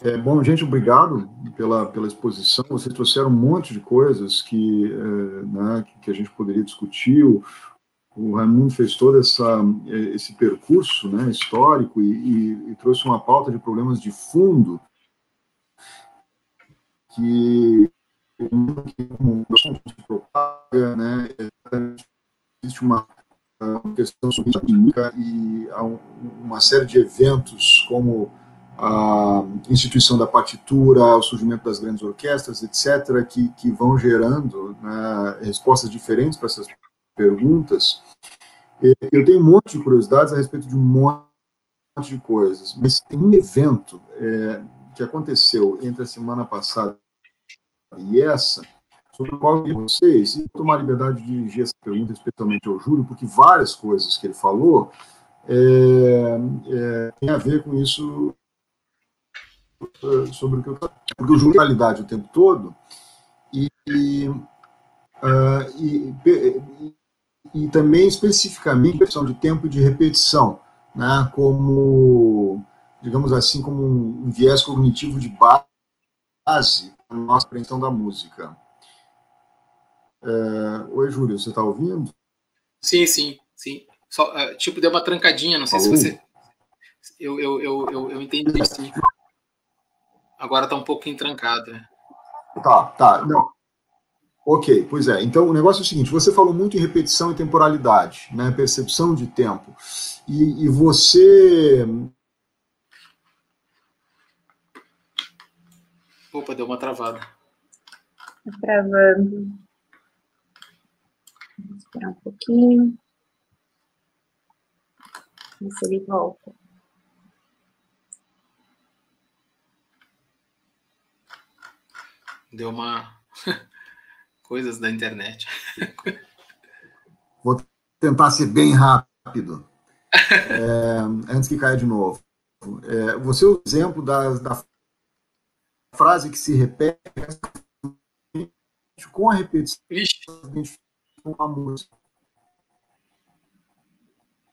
Speaker 4: É, bom, gente, obrigado pela, pela exposição. Vocês trouxeram um monte de coisas que, é, né, que a gente poderia discutir. O, o Raimundo fez todo essa, esse percurso né, histórico e, e, e, trouxe uma pauta de problemas de fundo que, né, existe uma, uma questão sobre e há uma série de eventos como a instituição da partitura, o surgimento das grandes orquestras, etc., que, que vão gerando né, respostas diferentes para essas perguntas, eu tenho um monte de curiosidades a respeito de um monte de coisas, mas tem um evento é, que aconteceu entre a semana passada e essa, sobre o qual eu vocês, e tomar liberdade de dirigir essa pergunta especialmente ao Júlio, porque várias coisas que ele falou é, é, tem a ver com isso sobre o que eu porque eu julgo a realidade o tempo todo e, e, uh, e, e, também especificamente questão de tempo de repetição, né, como digamos assim como um viés cognitivo de base na nossa compreensão da música. Uh, oi, Júlio, você está ouvindo?
Speaker 3: Sim, sim, sim. Só, uh, tipo, deu uma trancadinha, não sei se você. Eu, eu, eu, eu, eu entendi sim. Agora está um pouco entrancado. Né?
Speaker 4: Tá, tá. Não. Ok, pois é. Então o negócio é o seguinte: você falou muito em repetição e temporalidade, né? Percepção de tempo. E, e você.
Speaker 3: Opa, deu uma travada.
Speaker 2: Tá travando. Vou esperar um pouquinho. Ver se ele volta.
Speaker 3: Deu uma. Coisas da internet.
Speaker 4: Vou tentar ser bem rápido. É, antes que caia de novo. É, você é o exemplo da, da frase que se repete com a repetição com a música.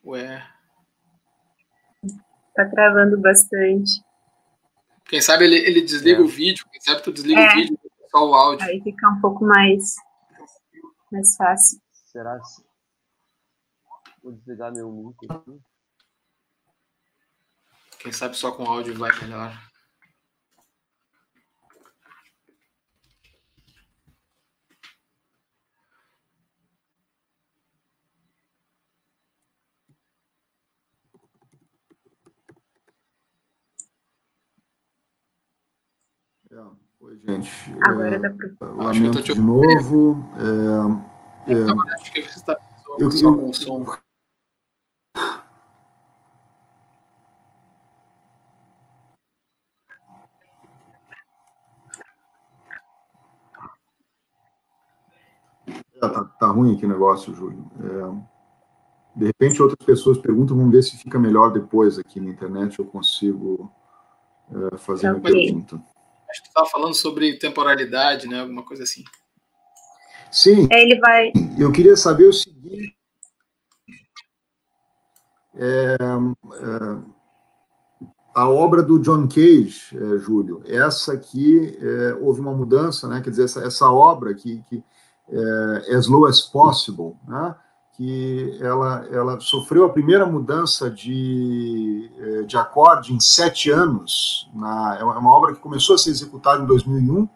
Speaker 3: Ué.
Speaker 2: Tá travando bastante.
Speaker 3: Quem sabe ele, ele desliga é. o vídeo, quem sabe tu desliga é. o vídeo, só o áudio.
Speaker 2: Aí fica um pouco mais, mais fácil.
Speaker 5: Será que. Vou desligar meu mic aqui.
Speaker 3: Quem sabe só com áudio vai melhor.
Speaker 4: Oi, gente.
Speaker 2: Agora é, dá pra...
Speaker 4: Lamento de novo. É, é,
Speaker 3: acho que você está eu, só com o som.
Speaker 4: É, tá, tá, ruim aqui o negócio, Júlio. É, de repente outras pessoas perguntam, vamos ver se fica melhor depois aqui na internet, eu consigo é, fazer okay. minha pergunta.
Speaker 3: Acho que estava falando sobre temporalidade, né? Alguma coisa assim.
Speaker 4: Sim.
Speaker 2: É, ele vai.
Speaker 4: Eu queria saber o seguinte. É, é, a obra do John Cage, é, Júlio, essa aqui é, houve uma mudança, né? Quer dizer, essa, essa obra que, que é, As Low as Possible, né? Que ela, ela sofreu a primeira mudança de, eh, de acorde em sete anos. Na, é uma obra que começou a ser executada em 2001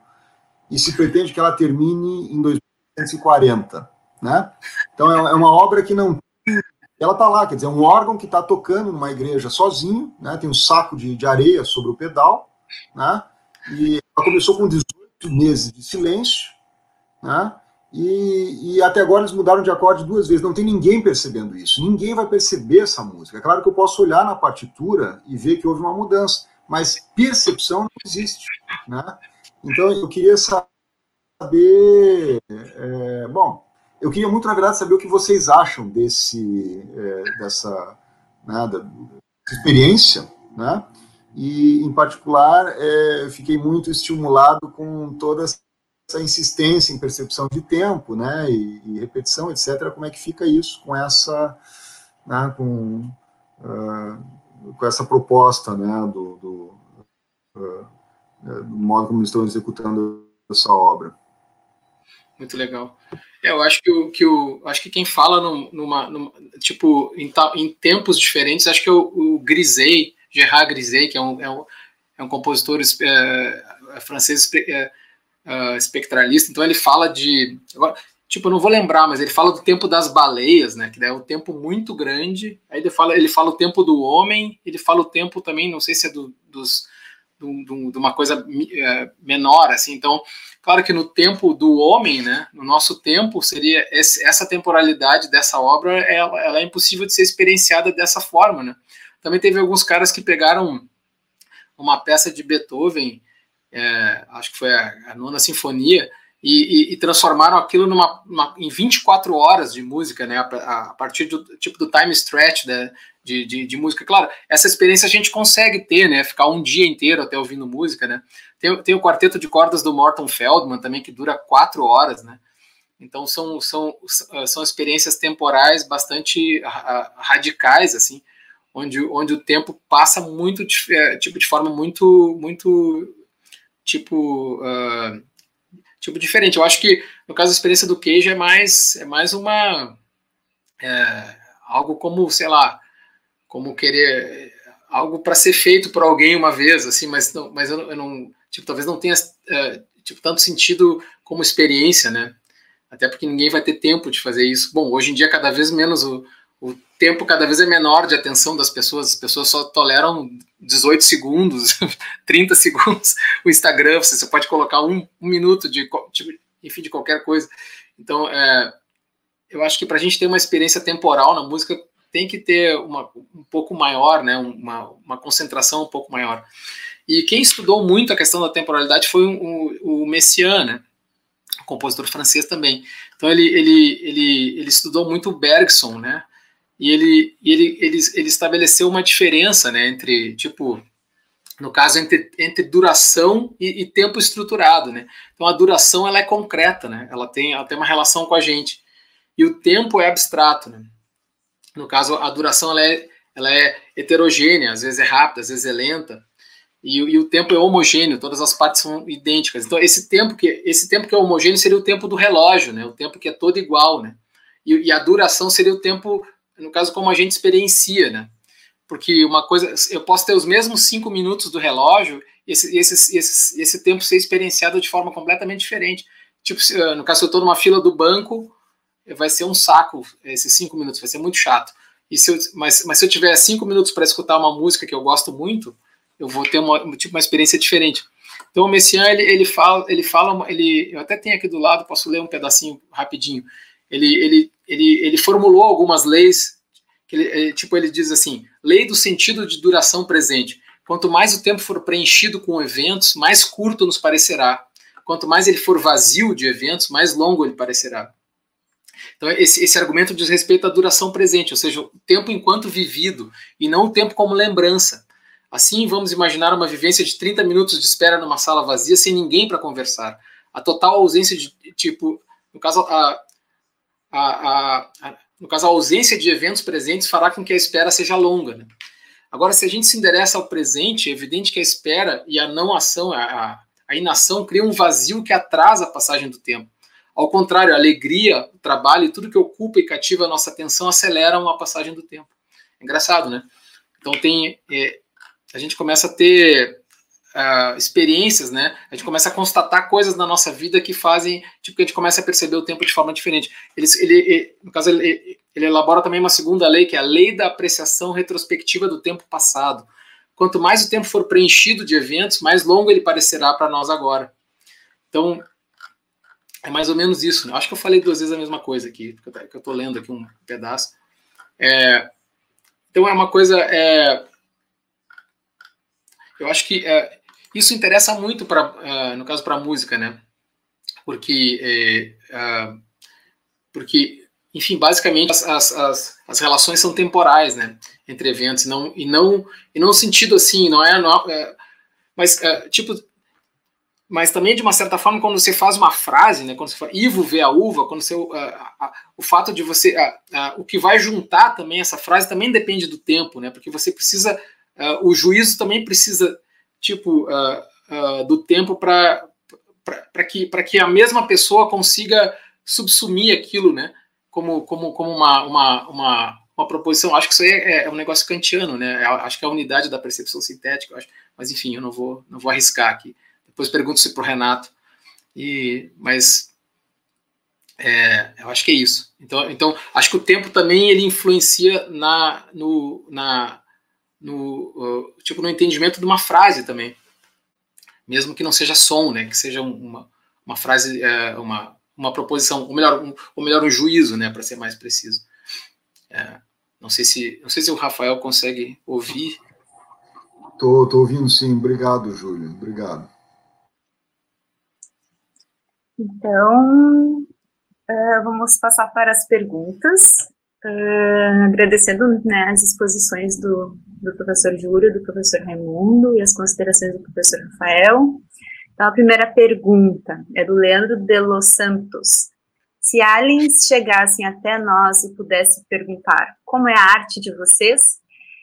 Speaker 4: e se pretende que ela termine em 2040. Né? Então, é, é uma obra que não. Ela está lá, quer dizer, é um órgão que está tocando numa igreja sozinho, né? tem um saco de, de areia sobre o pedal, né? e ela começou com 18 meses de silêncio, né? E, e, até agora eles mudaram de acorde duas vezes. Não tem ninguém percebendo isso. Ninguém vai perceber essa música. É claro que eu posso olhar na partitura e ver que houve uma mudança, mas percepção não existe. Né? Então eu queria saber. É, bom, eu queria muito, na verdade, saber o que vocês acham desse, é, dessa, né, da, experiência. Né? E, em particular, é, fiquei muito estimulado com todas essa insistência em percepção de tempo, né, e, e repetição, etc. Como é que fica isso com essa, né, com, uh, com essa proposta, né, do, do, uh, do modo como estão executando essa obra?
Speaker 3: Muito legal. É, eu acho que o, que o acho que quem fala numa, numa tipo em, em, tempos diferentes, acho que o, o Grisey, Gerard Grisey, que é um, é um, é um compositor é, francês é, uh, espectralista, então ele fala de. Agora, tipo, eu não vou lembrar, mas ele fala do tempo das baleias, né? Que é um tempo muito grande. Aí ele fala, ele fala o tempo do homem, ele fala o tempo também, não sei se é do, dos, do, do, de uma coisa uh, menor, assim. Então, claro que no tempo do homem, né? No nosso tempo, seria esse, essa temporalidade dessa obra, ela, ela é impossível de ser experienciada dessa forma, né? Também teve alguns caras que pegaram uma peça de Beethoven é, acho que foi a, a nona sinfonia, e, e, e, transformaram aquilo numa, em 24 horas de música, né, a, a, partir do tipo do time stretch, né, de, de, de, música. Claro, essa experiência a gente consegue ter, né? Ficar um dia inteiro até ouvindo música, né? Tem, tem o quarteto de cordas do Morton Feldman também, que dura quatro horas, né? Então são, são, são experiências temporais bastante radicais, assim, onde, onde o tempo passa muito, é, tipo, de forma muito, muito, tipo, uh, tipo diferente. Eu acho que no caso da experiência do Cage é mais, é mais uma, é, algo como, sei lá, como querer algo para ser feito por alguém uma vez, assim, mas não, mas eu, eu não, tipo, talvez não tenha uh, tipo tanto sentido como experiência, né? Até porque ninguém vai ter tempo de fazer isso. Bom, hoje em dia cada vez menos o, o tempo cada vez é menor de atenção das pessoas. As pessoas só toleram 18 segundos, 30 segundos. O Instagram, você pode colocar um, um minuto de, tipo, enfim, de qualquer coisa. Então, é, eu acho que para a gente ter uma experiência temporal na música tem que ter uma, um pouco maior, né, uma, uma concentração um pouco maior. E quem estudou muito a questão da temporalidade foi o, o Messiaen, né, compositor francês também. Então ele, ele, ele, ele estudou muito Bergson, né, e ele, ele, ele, ele estabeleceu uma diferença, né, entre, tipo, no caso, entre, entre duração e, e, tempo estruturado, né. Então a duração, ela é concreta, né, ela tem, ela tem uma relação com a gente. E o tempo é abstrato, né. No caso, a duração ela é, ela é heterogênea, às vezes é rápida, às vezes é lenta, e, e, o tempo é homogêneo, todas as partes são idênticas. Então, esse tempo que esse tempo que é homogêneo seria o tempo do relógio, né? O tempo que é todo igual, né? E, e a duração seria o tempo, no caso, como a gente experiencia, né? Porque uma coisa, eu posso ter os mesmos cinco minutos do relógio, e esse, esse, esse, esse tempo ser experienciado de forma completamente diferente. Tipo, no caso, se eu estou numa fila do banco, vai ser um saco esses cinco minutos, vai ser muito chato. E se eu, mas, mas se eu tiver cinco minutos para escutar uma música que eu gosto muito, eu vou ter uma, tipo, uma experiência diferente. Então o Messiaen, ele, ele fala, ele fala, ele, eu até tenho aqui do lado, posso ler um pedacinho rapidinho. Ele, ele, ele, ele formulou algumas leis, que ele, tipo, ele diz assim, lei do sentido de duração presente. Quanto mais o tempo for preenchido com eventos, mais curto nos parecerá. Quanto mais ele for vazio de eventos, mais longo ele parecerá. Então, esse, esse argumento diz respeito à duração presente, ou seja, o tempo enquanto vivido, e não o tempo como lembrança. Assim, vamos imaginar uma vivência de 30 minutos de espera numa sala vazia sem ninguém para conversar. A total ausência de, tipo, no caso, a, a, a, a, no caso, a ausência de eventos presentes fará com que a espera seja longa. Né? Agora, se a gente se endereça ao presente, é evidente que a espera e a não ação, a, a inação, cria um vazio que atrasa a passagem do tempo. Ao contrário, a alegria, o trabalho e tudo que ocupa e cativa a nossa atenção aceleram a passagem do tempo. É engraçado, né? Então tem é, a gente começa a ter uh, experiências, né? A gente começa a constatar coisas na nossa vida que fazem, tipo, que a gente começa a perceber o tempo de forma diferente. Ele, ele, ele no caso, ele, ele elabora também uma segunda lei, que é a lei da apreciação retrospectiva do tempo passado. Quanto mais o tempo for preenchido de eventos, mais longo ele parecerá para nós agora. Então, é mais ou menos isso. Né? Acho que eu falei duas vezes a mesma coisa aqui, que eu estou lendo aqui um pedaço. É, então, é uma coisa. É, eu acho que é, isso interessa muito para, uh, é, no caso, para a música, né? Porque, é, uh, porque, enfim, basicamente as, as, as, relações são temporais, né? Entre eventos, não e não e não sentido assim, não é, não, é mas tipo, mas também de uma certa forma quando você faz uma frase, né? Quando você fala Ivo vê a uva, quando você o fato de você o que vai juntar também essa frase também depende do tempo, né? Porque você precisa uh, o juízo também precisa, tipo, uh, uh, do tempo para que, que a mesma pessoa consiga subsumir aquilo, né? Como, como, como uma, uma, uma, uma proposição. Acho que isso aí é, é um negócio kantiano, né? Acho que é a unidade da percepção sintética, acho. mas enfim, eu não vou, não vou arriscar aqui. Depois pergunto-se para o Renato. E, mas é, eu acho que é isso. Então, então, acho que o tempo também ele influencia na, no, na, no uh, tipo no entendimento de uma frase também, mesmo que não seja som, né, que seja uma, uma frase, é, uma, uma proposição, ou melhor, um, ou melhor um juízo, né, para ser mais preciso. É, não sei se não sei se o Rafael consegue ouvir.
Speaker 4: Tô, tô ouvindo sim. Obrigado, Júlio. Obrigado.
Speaker 2: Então, uh, vamos passar para as perguntas. Uh, agradecendo né, as exposições do, do professor Júlio, do professor Raimundo e as considerações do professor Rafael. Então, a primeira pergunta é do Leandro de Los Santos. Se aliens chegassem até nós e pudessem perguntar como é a arte de vocês,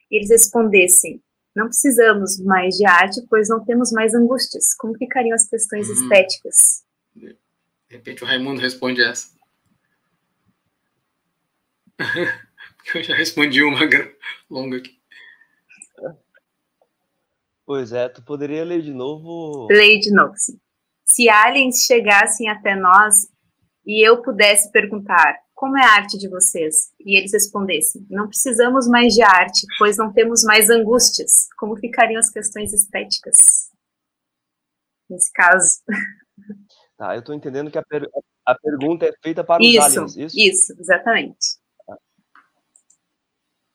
Speaker 2: eles respondessem: não precisamos mais de arte, pois não temos mais angústias. Como ficariam as questões hum. estéticas?
Speaker 3: De repente o Raimundo responde essa. Eu já respondi uma longa aqui.
Speaker 5: Pois é, tu poderia ler de novo?
Speaker 2: Leia de novo, sim. Se aliens chegassem até nós e eu pudesse perguntar como é a arte de vocês? E eles respondessem: não precisamos mais de arte, pois não temos mais angústias. Como ficariam as questões estéticas? Nesse caso.
Speaker 5: Tá, eu estou entendendo que a, per a, pergunta é feita para os
Speaker 2: isso,
Speaker 5: aliens, isso?
Speaker 2: Isso, exatamente.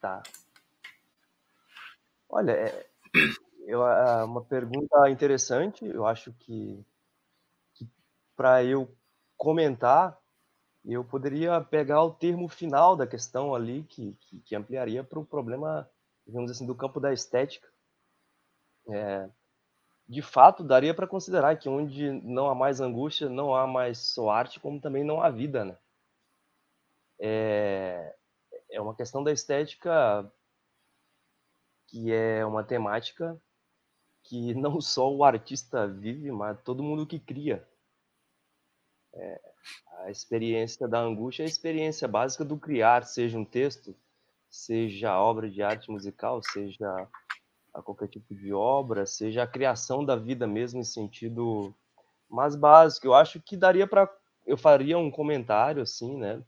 Speaker 5: Tá. Olha, é, eu, é uma pergunta interessante. Eu acho que, que para eu comentar, eu poderia pegar o termo final da questão ali, que, que, que ampliaria para o problema, digamos assim, do campo da estética. É, de fato, daria para considerar que onde não há mais angústia, não há mais só arte, como também não há vida, né? É, é uma questão da estética que é uma temática que não só o artista vive, mas todo mundo que cria. É, a experiência da angústia é a experiência básica do criar, seja um texto, seja obra de arte musical, seja qualquer tipo de obra, seja a criação da vida mesmo em sentido mais básico. Eu acho que daria para eu faria um comentário assim, né?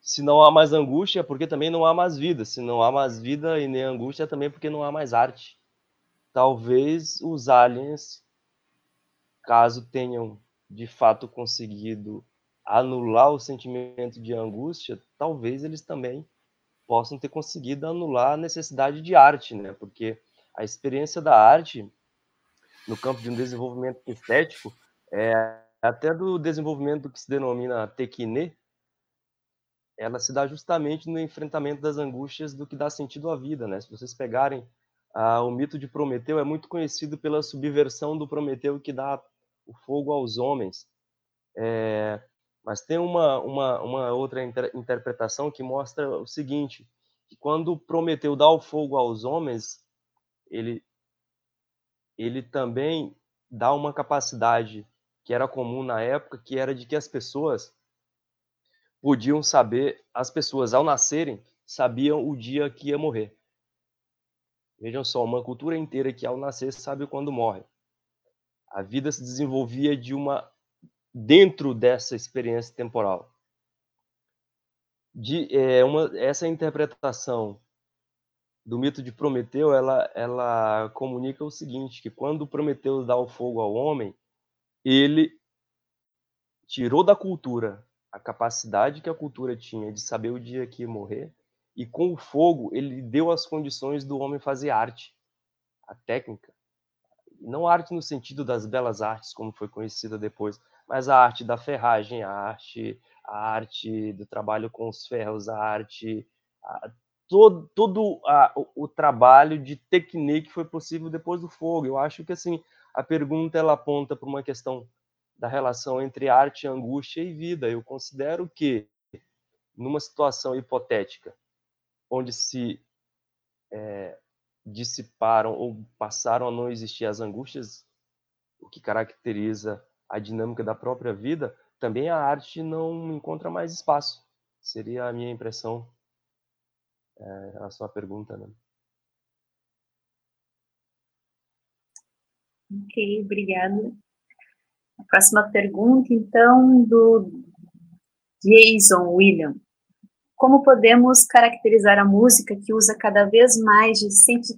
Speaker 5: Se não há mais angústia, é porque também não há mais vida. Se não há mais vida e nem angústia, é também porque não há mais arte. Talvez os aliens, caso tenham de fato conseguido anular o sentimento de angústia, talvez eles também possam ter conseguido anular a necessidade de arte, né? Porque a experiência da arte no campo de um desenvolvimento estético é até do desenvolvimento que se denomina tequine, ela se dá justamente no enfrentamento das angústias do que dá sentido à vida, né? Se vocês pegarem ah, o mito de Prometeu, é muito conhecido pela subversão do Prometeu que dá o fogo aos homens. É, mas tem uma, uma, uma outra inter interpretação que mostra o seguinte, que quando Prometeu dá o fogo aos homens, ele, ele também dá uma capacidade que era comum na época, que era de que as pessoas podiam saber, as pessoas ao nascerem sabiam o dia que ia morrer. Vejam só, uma cultura inteira que ao nascer sabe quando morre. A vida se desenvolvia de uma dentro dessa experiência temporal. De, é, uma, essa interpretação do mito de Prometeu, ela, ela comunica o seguinte, que quando Prometeu dá o fogo ao homem, ele tirou da cultura a capacidade que a cultura tinha de saber o dia que ia morrer, e com o fogo ele deu as condições do homem fazer arte, a técnica. Não arte no sentido das belas artes, como foi conhecida depois, mas a arte da ferragem, a arte, a arte do trabalho com os ferros, a arte, a, todo, todo a, o, o, trabalho de técnica que foi possível depois do fogo. Eu acho que assim a pergunta ela aponta para uma questão da relação entre arte, angústia e vida. Eu considero que, numa situação hipotética, onde se é, dissiparam ou passaram a não existir as angústias, o que caracteriza a dinâmica da própria vida, também a arte não encontra mais espaço. Seria a minha impressão é, em relação à pergunta. Né?
Speaker 2: Ok, obrigada. A próxima pergunta, então, do Jason William. Como podemos caracterizar a música que usa cada vez mais de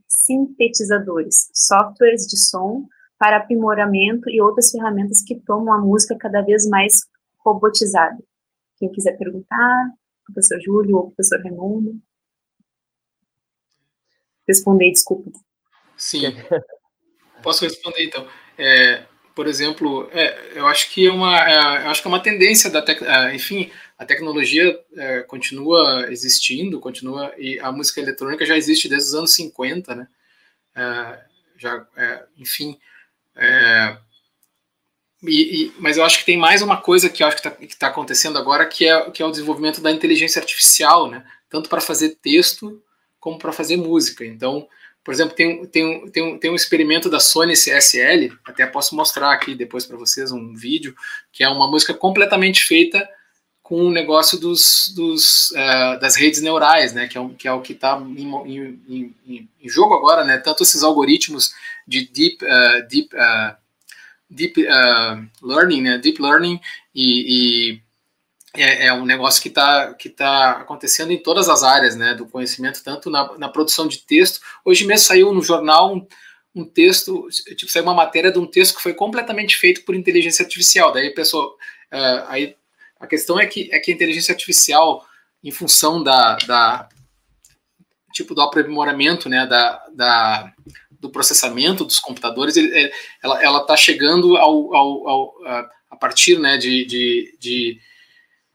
Speaker 2: sintetizadores, softwares de som para aprimoramento e outras ferramentas que tomam a música cada vez mais robotizada? Quem quiser perguntar, professor Júlio ou professor Raimundo. Responder, desculpa.
Speaker 3: Sim. Posso responder, então. É, por exemplo, é, eu acho que é uma, é, eu acho que é uma tendência da, tec, é, enfim, a tecnologia é, continua existindo, continua e a música eletrônica já existe desde os anos 50, né? É, já, enfim, e, e, mas eu acho que tem mais uma coisa que eu acho que está tá acontecendo agora, que é, que é o desenvolvimento da inteligência artificial, né? Tanto para fazer texto como para fazer música. Então, por exemplo, tem, tem, tem, tem um experimento da Sony CSL, até posso mostrar aqui depois para vocês um vídeo, que é uma música completamente feita com o negócio dos, dos, uh, das redes neurais, né, que é, o, que é o que está em, em, em, em, jogo agora, né, tanto esses algoritmos de deep, uh, deep, uh, deep learning, né, deep learning e, e é, é, um negócio que está que tá acontecendo em todas as áreas né, do conhecimento, tanto na, na produção de texto. Hoje mesmo saiu no jornal um, um, texto, tipo, saiu uma matéria de um texto que foi completamente feito por inteligência artificial. Daí a pessoa. Uh, aí, a questão é que, é que a inteligência artificial, em função da, da tipo do aprimoramento né, da, da, do processamento dos computadores, ele, ela está chegando ao, ao, ao, a partir né, de, de, de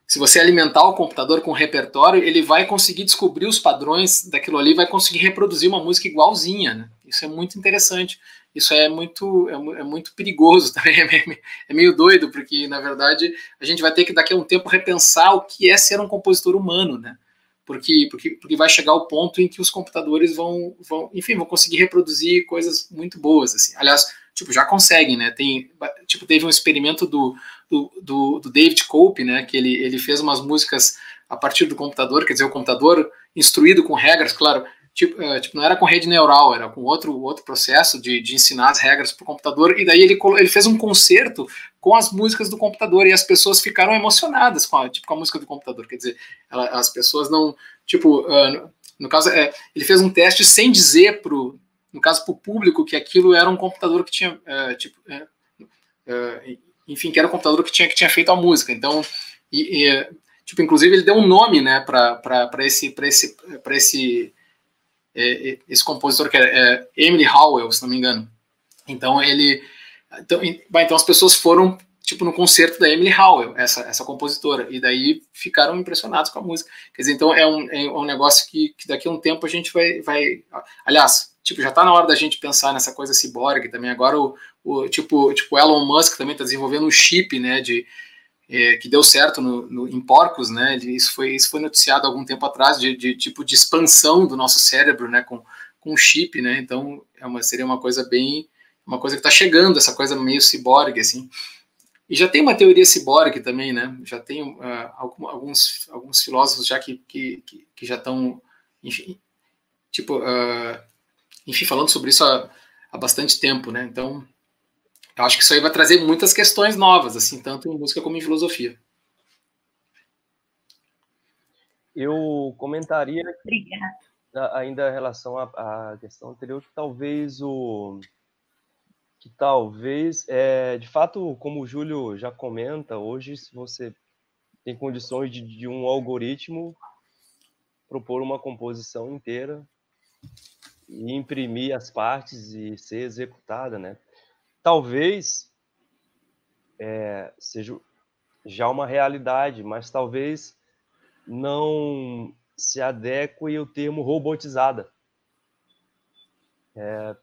Speaker 3: se você alimentar o computador com repertório, ele vai conseguir descobrir os padrões daquilo ali, vai conseguir reproduzir uma música igualzinha. Né? Isso é muito interessante. Isso é muito, é, é muito perigoso também, é, é meio doido, porque na verdade a gente vai ter que daqui a um tempo repensar o que é ser um compositor humano, né? Porque, porque, porque vai chegar o ponto em que os computadores vão, vão, enfim, vão conseguir reproduzir coisas muito boas, assim. Aliás, tipo, já conseguem, né? Tem, tipo, teve um experimento do, do, do, do, David Cope, né, que ele, ele fez umas músicas a partir do computador, quer dizer, o computador instruído com regras, claro, tipo, uh, tipo não era com rede neural, era com outro, outro processo de, de ensinar as regras para o computador, e daí ele, ele fez um concerto com as músicas do computador, e as pessoas ficaram emocionadas com a, tipo, com a música do computador, quer dizer, ela, as pessoas não, tipo, uh, no, no caso, é, ele fez um teste sem dizer pro, no caso, para o público, que aquilo era um computador que tinha, uh, tipo, uh, enfim, que era o computador que tinha, que tinha feito a música. Então, e, e, tipo, inclusive ele deu um nome, né, para esse, para esse, para esse, é, é, esse compositor que é, Emily Howell, se não me engano. Então ele, então, então as pessoas foram tipo no concerto da Emily Howell, essa, essa compositora, e daí ficaram impressionados com a música. Quer dizer, então é um, é um negócio que, que daqui a um tempo a gente vai, vai aliás, tipo, já está na hora da gente pensar nessa coisa ciborgue também. Agora o, o tipo, tipo Elon Musk também está desenvolvendo um chip, né, de é, que deu certo no, no, em porcos, né? Isso foi isso foi noticiado algum tempo atrás de, de tipo de expansão do nosso cérebro, né, com com chip, né? Então é uma seria uma coisa bem uma coisa que está chegando, essa coisa meio ciborgue assim. E já tem uma teoria ciborgue também, né? Já tem uh, alguns alguns filósofos já que que, que já estão enfim, tipo uh, enfim, falando sobre isso há, há bastante tempo, né? Então, eu acho que isso aí vai trazer muitas questões novas, assim, tanto em música como em filosofia.
Speaker 5: Eu comentaria Obrigada. ainda em relação à, à questão anterior que talvez o que talvez é, de fato, como o Júlio já comenta, hoje se você tem condições de, de um algoritmo propor uma composição inteira e imprimir as partes e ser executada, né? Talvez é, seja já uma realidade, mas talvez não se adeque o termo robotizada. É,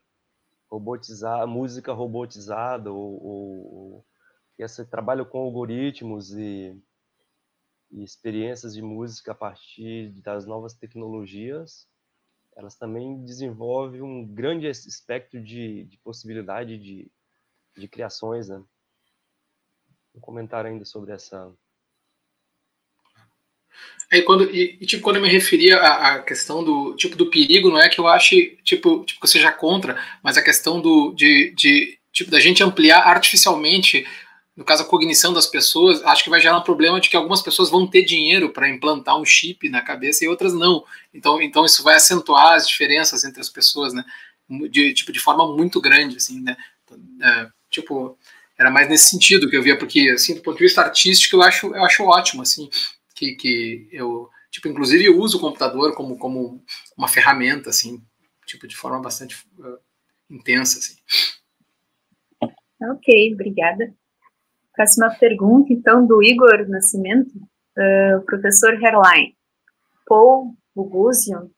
Speaker 5: robotizar, música robotizada, ou, ou, esse trabalho com algoritmos e, e experiências de música a partir das novas tecnologias elas também desenvolvem um grande espectro de, de possibilidade de, de criações, né? Um comentário ainda sobre essa.
Speaker 3: É, quando, e, e, tipo, quando eu me referia à, à, questão do tipo do perigo, não é que eu ache tipo, tipo que eu seja contra, mas a questão do de, de tipo da gente ampliar artificialmente no caso a cognição das pessoas, acho que vai gerar um problema de que algumas pessoas vão ter dinheiro para implantar um chip na cabeça e outras não. Então, então isso vai acentuar as diferenças entre as pessoas, né? De tipo de forma muito grande, assim, né? É, tipo, era mais nesse sentido que eu via, porque assim, do ponto de vista artístico, eu acho, eu acho ótimo, assim, que, que eu, tipo, inclusive eu uso o computador como, como uma ferramenta, assim, tipo, de forma bastante uh, intensa, assim.
Speaker 2: Ok, obrigada. Próxima pergunta, então, do Igor Nascimento, uh, professor Herline. Paul Buguzian,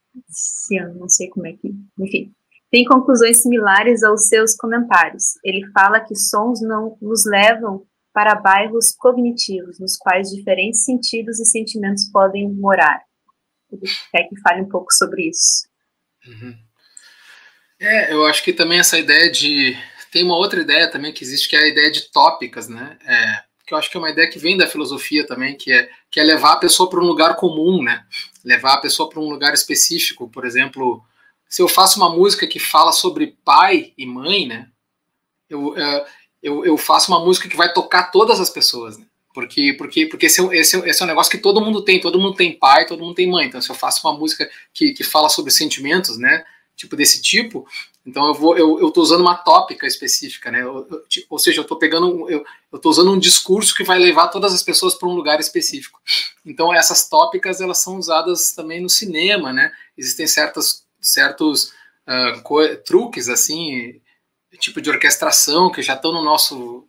Speaker 2: não sei como é que, enfim, tem conclusões similares aos seus comentários. Ele fala que sons não nos levam para bairros cognitivos, nos quais diferentes sentidos e sentimentos podem morar. Ele quer que fale um pouco sobre isso.
Speaker 3: Uhum. É, eu acho que também essa ideia de. Tem uma outra ideia também que existe, que é a ideia de tópicas, né? É, que eu acho que é uma ideia que vem da filosofia também, que é, que é levar a pessoa para um lugar comum, né? Levar a pessoa para um lugar específico. Por exemplo, se eu faço uma música que fala sobre pai e mãe, né? Eu, é, eu, eu faço uma música que vai tocar todas as pessoas, né? Porque, porque, porque esse, é, esse, é, esse é um negócio que todo mundo tem, todo mundo tem pai, todo mundo tem mãe. Então, se eu faço uma música que, que fala sobre sentimentos, né? Tipo desse tipo, então eu vou, eu, eu tô usando uma tópica específica, né? Eu, eu, ou seja, eu tô pegando, eu, eu tô usando um discurso que vai levar todas as pessoas para um lugar específico. Então essas tópicas elas são usadas também no cinema, né? Existem certas, certos uh, truques assim tipo de orquestração que já estão no nosso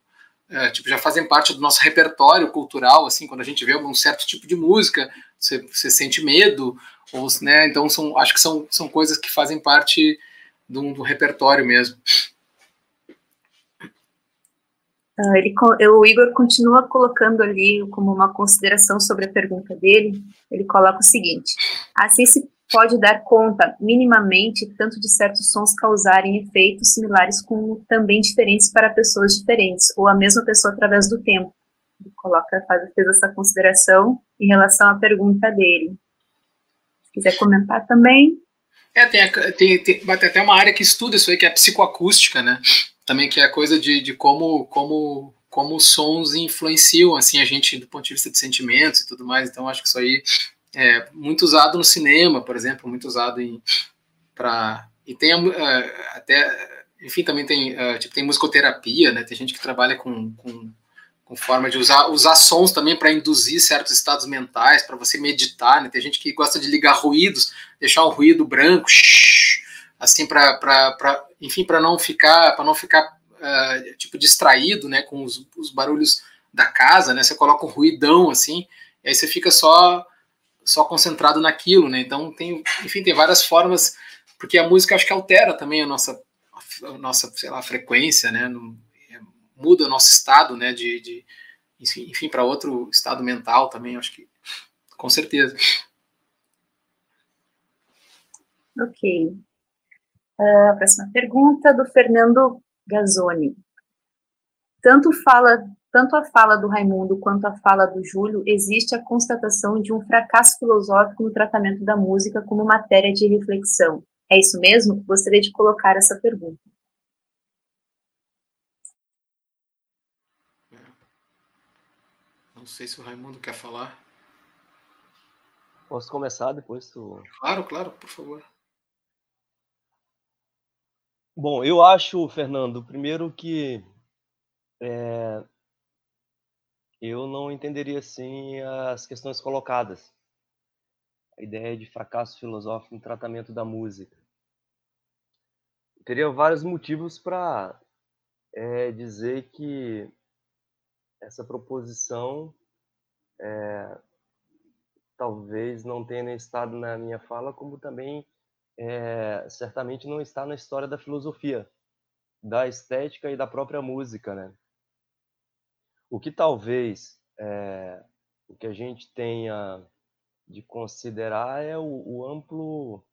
Speaker 3: é, tipo já fazem parte do nosso repertório cultural assim quando a gente vê um certo tipo de música você, você sente medo ou né então são acho que são, são coisas que fazem parte do, do repertório mesmo
Speaker 2: uh, ele, o Igor continua colocando ali como uma consideração sobre a pergunta dele ele coloca o seguinte assim se pode dar conta, minimamente, tanto de certos sons causarem efeitos similares como também diferentes para pessoas diferentes, ou a mesma pessoa através do tempo. Ele coloca, faz, fez essa consideração em relação à pergunta dele. Se quiser comentar também.
Speaker 3: É, tem, tem, tem, tem até uma área que estuda isso aí, que é a psicoacústica, né? Também que é a coisa de, de como, como, como os sons influenciam, assim, a gente do ponto de vista de sentimentos e tudo mais. Então, acho que isso aí é, muito usado no cinema, por exemplo, muito usado em para e tem uh, até enfim também tem uh, tipo tem musicoterapia, né? Tem gente que trabalha com, com, com forma de usar usar sons também para induzir certos estados mentais, para você meditar, né? Tem gente que gosta de ligar ruídos, deixar um ruído branco, shh, assim para enfim para não ficar para não ficar uh, tipo distraído, né? Com os, os barulhos da casa, né? Você coloca um ruidão assim, e aí você fica só só concentrado naquilo, né? Então tem, enfim, tem várias formas, porque a música acho que altera também a nossa, a nossa, sei lá, frequência, né? No, muda nosso estado, né? De, de enfim, para outro estado mental também, acho que com certeza.
Speaker 2: Ok. Uh, próxima pergunta do Fernando Gazzoni. Tanto fala tanto a fala do Raimundo quanto a fala do Júlio, existe a constatação de um fracasso filosófico no tratamento da música como matéria de reflexão. É isso mesmo? Gostaria de colocar essa pergunta.
Speaker 3: Sei se o Raimundo quer falar.
Speaker 5: Posso começar depois tu.
Speaker 3: Claro, claro, por favor.
Speaker 5: Bom, eu acho, Fernando, primeiro que é, eu não entenderia assim as questões colocadas. A ideia de fracasso filosófico no tratamento da música. Eu teria vários motivos para é, dizer que essa proposição é, talvez não tenha estado na minha fala, como também é, certamente não está na história da filosofia, da estética e da própria música, né? O que talvez é, o que a gente tenha de considerar é o, o amplo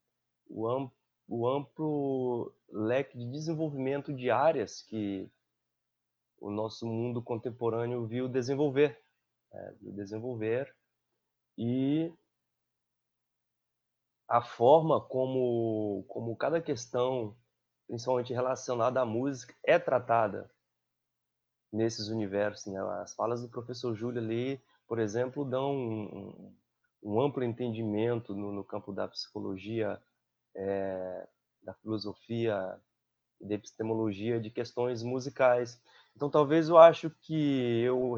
Speaker 5: o, amplo, o amplo leque de desenvolvimento de áreas que o nosso mundo contemporâneo viu desenvolver, é, viu desenvolver e a forma como, como cada questão, principalmente relacionada à música, é tratada nesses universos. Né? As falas do professor Júlio ali, por exemplo, dão um, um amplo entendimento no, no, campo da psicologia, é, da filosofia e da epistemologia de questões musicais. Então, talvez eu acho que eu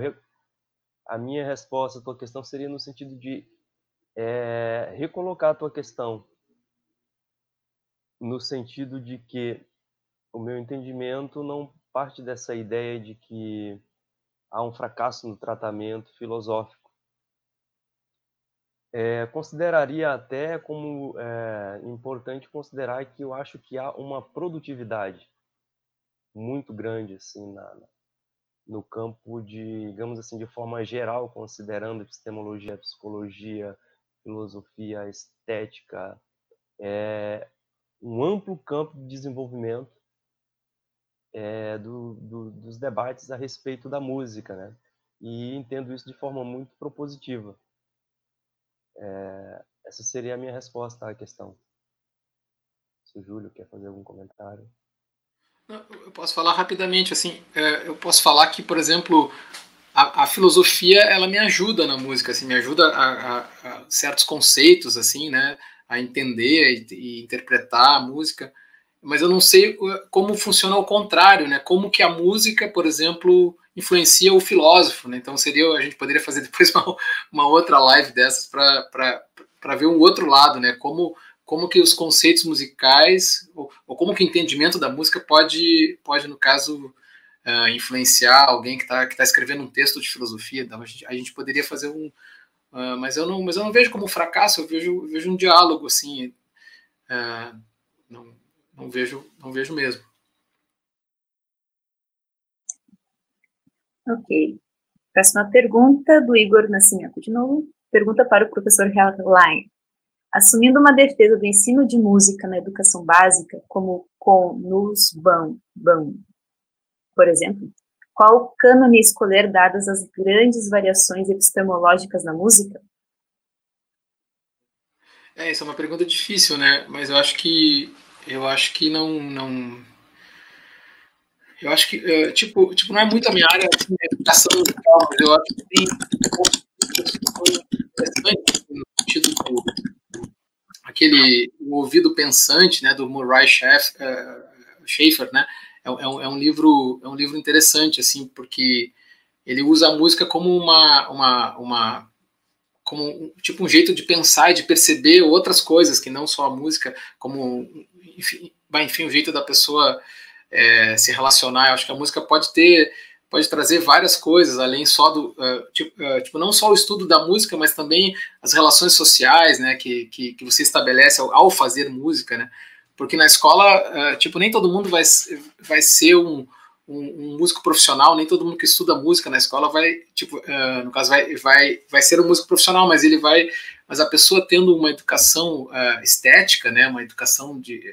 Speaker 5: a minha resposta à tua questão seria no sentido de é, recolocar a tua questão no sentido de que o meu entendimento não parte dessa ideia de que há um fracasso no tratamento filosófico. É, consideraria até como é, importante considerar que eu acho que há uma produtividade muito grande assim na, no campo de, digamos assim, de forma geral, considerando epistemologia, psicologia, filosofia, estética, é um amplo campo de desenvolvimento é, do, do, dos debates a respeito da música, né? E entendo isso de forma muito propositiva. É, essa seria a minha resposta à questão. Se o Júlio quer fazer algum comentário.
Speaker 3: Eu posso falar rapidamente, assim, é, eu posso falar que, por exemplo, a, a, filosofia, ela me ajuda na música, assim, me ajuda a, a, a certos conceitos, assim, né, a entender e, e, interpretar a música, mas eu não sei uh, como funciona ao contrário, né, como que a música, por exemplo, influencia o filósofo, né, então seria, a gente poderia fazer depois uma, uma outra live dessas para ver um outro lado, né, como como que os conceitos musicais, ou, ou como que o entendimento da música pode, pode no caso, uh, influenciar alguém que está que tá escrevendo um texto de filosofia. Então, a, gente, a gente poderia fazer um... Uh, mas, eu não, mas eu não vejo como um fracasso, eu vejo, vejo um diálogo, assim, uh, não, não, vejo, não vejo mesmo.
Speaker 2: Ok. Próxima pergunta do Igor Nascimento, de novo. Pergunta para o professor Helline. Assumindo uma defesa do ensino de música na educação básica, como com nos ban, ban, por exemplo, qual cânone escolher dadas as grandes variações epistemológicas na música?
Speaker 3: É, essa é uma pergunta difícil, né? Mas eu acho que eu acho que não não eu acho que uh, tipo tipo não é muito a minha área assim, educação musical, mas eu acho que tem interessante no sentido do aquele o ouvido pensante, né, do Murray Schafer, uh, né, é, é, um, é, um, livro é um livro interessante assim porque ele usa a música como uma uma, uma como um, tipo um jeito de pensar e de perceber outras coisas que não só a música, como enfim, enfim o jeito da pessoa é, se relacionar. Eu acho que a música pode ter pode trazer várias coisas, além só do, uh, tipo, uh, tipo, não só o estudo da música, mas também as relações sociais, né, que, que, que você estabelece ao, ao, fazer música, né, porque na escola, uh, tipo, nem todo mundo vai, vai ser um, um, um, músico profissional, nem todo mundo que estuda música na escola vai, tipo, no caso, vai, vai, vai ser um músico profissional, mas ele vai, mas a pessoa tendo uma educação estética, né, uma educação de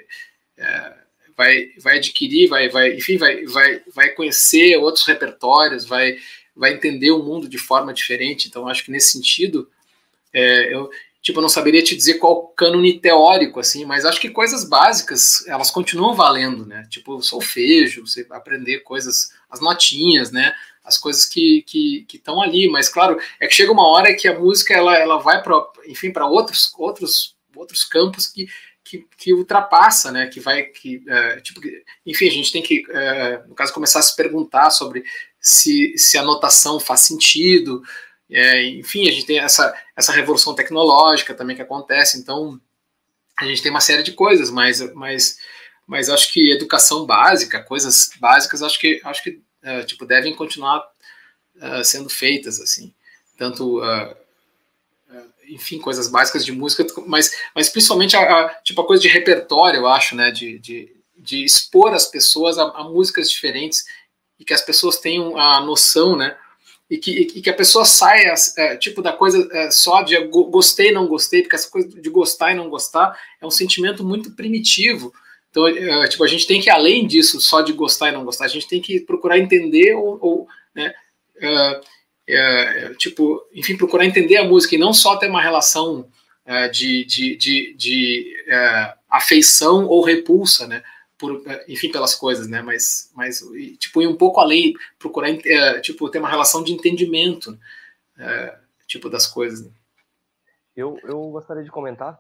Speaker 3: vai, vai adquirir, vai, vai, enfim, vai, vai, vai conhecer outros repertórios, vai, vai entender o mundo de forma diferente. Então, acho que nesse sentido, é, eu, tipo, não saberia te dizer qual cânone teórico, assim, mas acho que coisas básicas, elas continuam valendo, né? Tipo, solfejo, você aprender coisas, as notinhas, né? As coisas que que estão ali, mas claro, é que chega uma hora que a música ela, ela vai para, enfim, para outros outros outros campos que que, que ultrapassa, né? Que vai, que, é, tipo, enfim, a gente tem que, é, no caso, começar a se perguntar sobre se, se a notação faz sentido. É, enfim, a gente tem essa, essa revolução tecnológica também que acontece, então a gente tem uma série de coisas, mas, mas, mas acho que educação básica, coisas básicas, acho que, acho que é, tipo, devem continuar é, sendo feitas, assim, tanto uh, enfim, coisas básicas de música, mas, mas principalmente a, a, tipo, a coisa de repertório, eu acho, né, de, de, de expor as pessoas a, a, músicas diferentes e que as pessoas tenham a noção, né, e que, e que a pessoa saia, é, tipo, da coisa é, só de gostei, não gostei, porque essa coisa de gostar e não gostar é um sentimento muito primitivo, então, é, tipo, a gente tem que, além disso, só de gostar e não gostar, a gente tem que procurar entender ou, ou né, uh, é, é, tipo, enfim, procurar entender a música e não só ter uma relação é, de, de, de, de é, afeição ou repulsa, né? Por, enfim, pelas coisas, né? Mas, mas tipo, ir um pouco além, procurar, é, tipo, ter uma relação de entendimento, tipo, das coisas. Né?
Speaker 5: Eu, eu gostaria de comentar.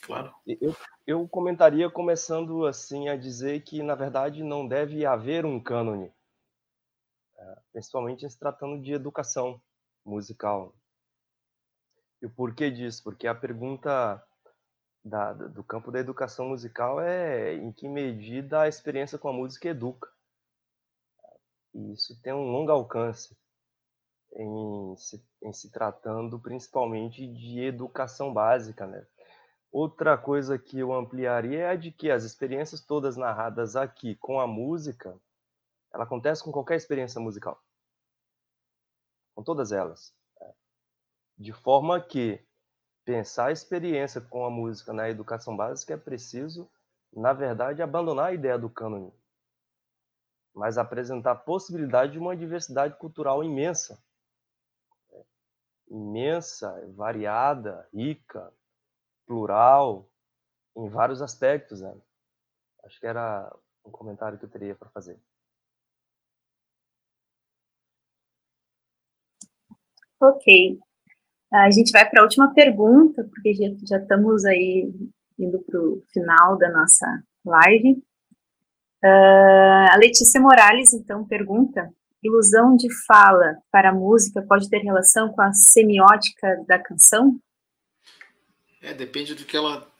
Speaker 3: Claro.
Speaker 5: Eu, eu comentaria começando assim a dizer que, na verdade, não deve haver um cânone principalmente se tratando de educação musical. E o porquê disso? Porque a pergunta da, do campo da educação musical é em que medida a experiência com a música educa. E isso tem um longo alcance em se, em se tratando principalmente de educação básica, né? Outra coisa que eu ampliaria é a de que as experiências todas narradas aqui com a música, ela acontece com qualquer experiência musical. Com todas elas. De forma que pensar a experiência com a música na educação básica é preciso, na verdade, abandonar a ideia do cânone, mas apresentar a possibilidade de uma diversidade cultural imensa. Imensa, variada, rica, plural em vários aspectos. Né? Acho que era um comentário que eu teria para fazer.
Speaker 2: Ok. A gente vai para a última pergunta, porque já, já estamos aí indo para o final da nossa live. Uh, a Letícia Morales, então, pergunta: ilusão de fala para a música pode ter relação com a semiótica da canção?
Speaker 3: É, depende do que ela.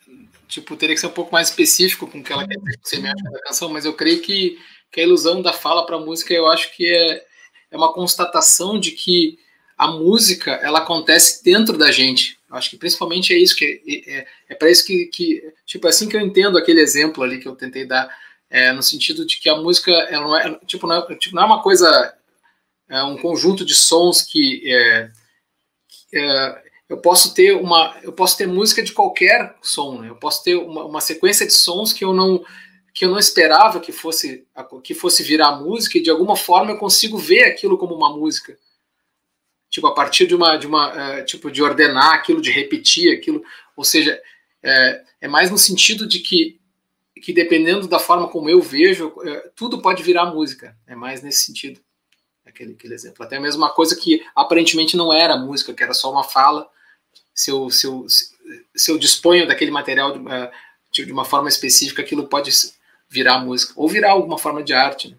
Speaker 3: Tipo, teria que ser um pouco mais específico com o que ela quer dizer com semiótica da canção, mas eu creio que, que a ilusão da fala para a música, eu acho que é, é uma constatação de que a música ela acontece dentro da gente. Eu acho que principalmente é isso que é, é, é para isso que, que tipo assim que eu entendo aquele exemplo ali que eu tentei dar é, no sentido de que a música ela não é tipo não é, tipo, não é uma coisa é um conjunto de sons que é, é eu posso ter uma eu posso ter música de qualquer som né? eu posso ter uma, uma, sequência de sons que eu não que eu não esperava que fosse que fosse virar música e de alguma forma eu consigo ver aquilo como uma música tipo a partir de uma de uma uh, tipo de ordenar aquilo de repetir aquilo. Ou seja é, é, mais no sentido de que que dependendo da forma como eu vejo é, tudo pode virar música. É mais nesse sentido. Aquele, aquele exemplo. Até mesmo uma coisa que aparentemente não era música que era só uma fala. Se eu, se eu, se eu disponho daquele material eh, de, de uma forma específica, aquilo pode virar música, ou virar alguma forma de arte. Né?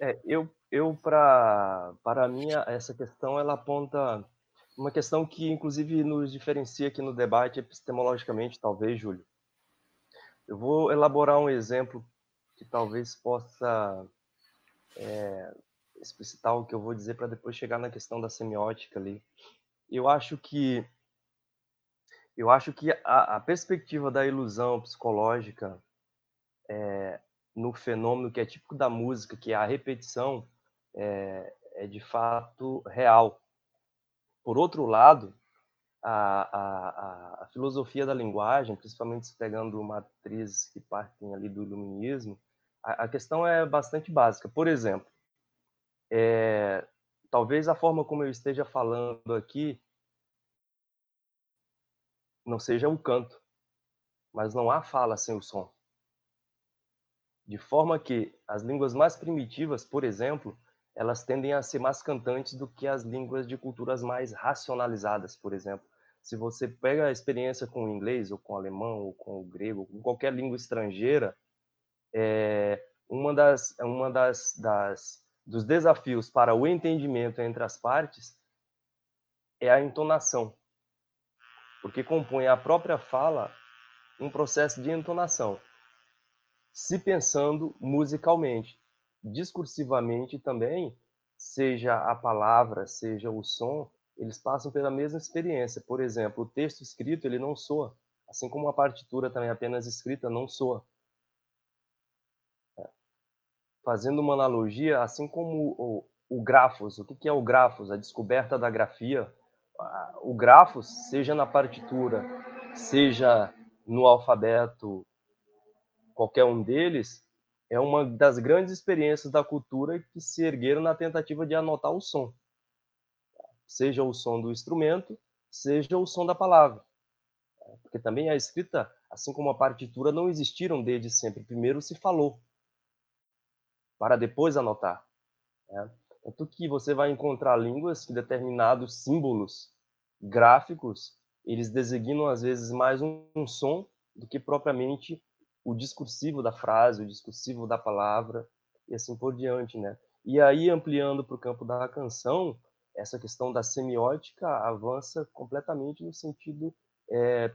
Speaker 5: É, eu, eu para para mim, essa questão ela aponta uma questão que, inclusive, nos diferencia aqui no debate epistemologicamente, talvez, Júlio. Eu vou elaborar um exemplo que talvez possa é, explicitar o que eu vou dizer para depois chegar na questão da semiótica ali eu acho que eu acho que a, a perspectiva da ilusão psicológica é, no fenômeno que é típico da música, que é a repetição, é, é de fato real. Por outro lado, a, a, a, filosofia da linguagem, principalmente pegando matrizes que partem ali do iluminismo, a, a questão é bastante básica. Por exemplo, é, talvez a forma como eu esteja falando aqui não seja o canto, mas não há fala sem o som. De forma que as línguas mais primitivas, por exemplo, elas tendem a ser mais cantantes do que as línguas de culturas mais racionalizadas, por exemplo. Se você pega a experiência com o inglês, ou com o alemão, ou com o grego, com qualquer língua estrangeira, é uma das, uma das, das dos desafios para o entendimento entre as partes é a entonação, porque compõe a própria fala um processo de entonação, se pensando musicalmente, discursivamente também, seja a palavra, seja o som, eles passam pela mesma experiência. Por exemplo, o texto escrito ele não soa, assim como a partitura também apenas escrita não soa fazendo uma analogia, assim como o, o grafos, o que é o grafos? A descoberta da grafia. O grafos, seja na partitura, seja no alfabeto, qualquer um deles, é uma das grandes experiências da cultura que se ergueram na tentativa de anotar o som. Seja o som do instrumento, seja o som da palavra. Porque também a escrita, assim como a partitura, não existiram desde sempre. Primeiro se falou, para depois anotar. Né? Tanto que você vai encontrar línguas que determinados símbolos gráficos eles designam às vezes mais um, um som do que propriamente o discursivo da frase, o discursivo da palavra e assim por diante, né? E aí ampliando para o campo da canção, essa questão da semiótica avança completamente no sentido, é,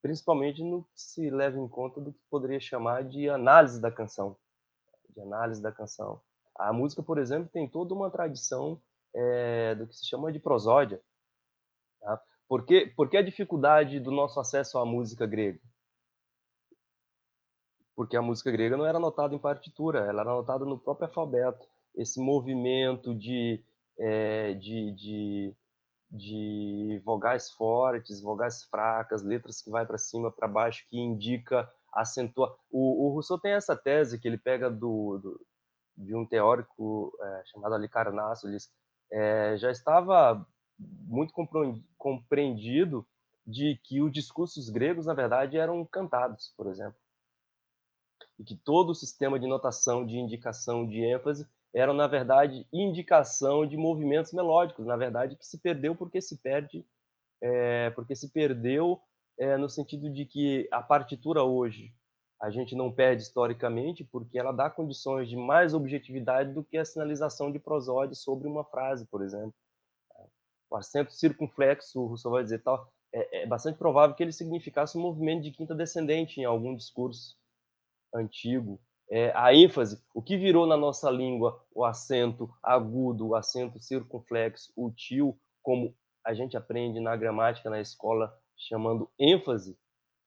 Speaker 5: principalmente no que se leva em conta do que poderia chamar de análise da canção, de análise da canção. A música, por exemplo, tem toda uma tradição é, do que se chama de prosódia. Tá? Por, que, por que a dificuldade do nosso acesso à música grega? Porque a música grega não era anotada em partitura, ela era anotada no próprio alfabeto. Esse movimento de, é, de, de, de vogais fortes, vogais fracas, letras que vai para cima, para baixo, que indica, acentua. O, o Rousseau tem essa tese que ele pega do, do de um teórico é, chamado Alicarnasso, ele é, já estava muito compreendido de que os discursos gregos, na verdade, eram cantados, por exemplo. E que todo o sistema de notação, de indicação, de ênfase, eram, na verdade, indicação de movimentos melódicos, na verdade, que se perdeu porque se perde, é, porque se perdeu é, no sentido de que a partitura hoje, a gente não perde historicamente porque ela dá condições de mais objetividade do que a sinalização de prosódia sobre uma frase, por exemplo. O acento circunflexo, o Rousseau vai dizer tal, é, é bastante provável que ele significasse um movimento de quinta descendente em algum discurso antigo. É, a ênfase, o que virou na nossa língua o acento agudo, o acento circunflexo, o tio, como a gente aprende na gramática na escola chamando ênfase,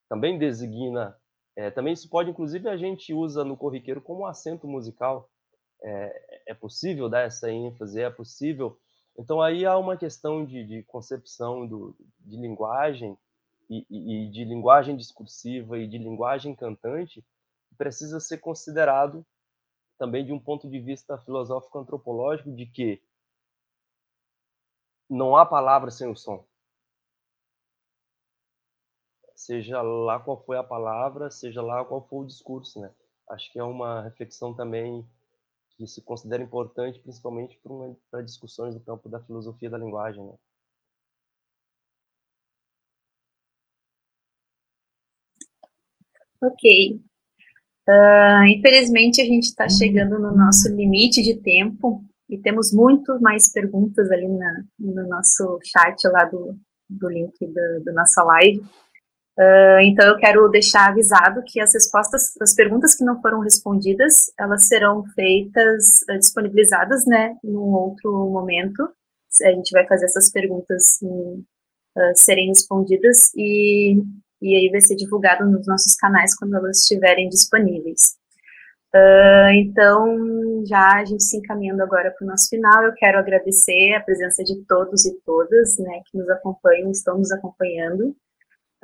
Speaker 5: também designa é, também isso pode, inclusive, a gente usa no corriqueiro como acento musical. É, é, possível dar essa ênfase, é possível. Então aí há uma questão de, de concepção do, de linguagem e, e, e, de linguagem discursiva e de linguagem cantante precisa ser considerado também de um ponto de vista filosófico antropológico de que não há palavra sem o som seja lá qual foi a palavra, seja lá qual for o discurso, né? Acho que é uma reflexão também que se considera importante, principalmente para discussões do campo da filosofia da linguagem, né?
Speaker 2: Ok. Uh, infelizmente, a gente está chegando no nosso limite de tempo e temos muito mais perguntas ali na, no nosso chat lá do, do link do nossa live. Uh, então eu quero deixar avisado que as respostas, as perguntas que não foram respondidas, elas serão feitas, uh, disponibilizadas, né, num outro momento. A gente vai fazer essas perguntas uh, serem respondidas e, e aí vai ser divulgado nos nossos canais quando elas estiverem disponíveis. então, já a gente se encaminhando agora para o nosso final, eu quero agradecer a presença de todos e todas, né, que nos acompanham, estão nos acompanhando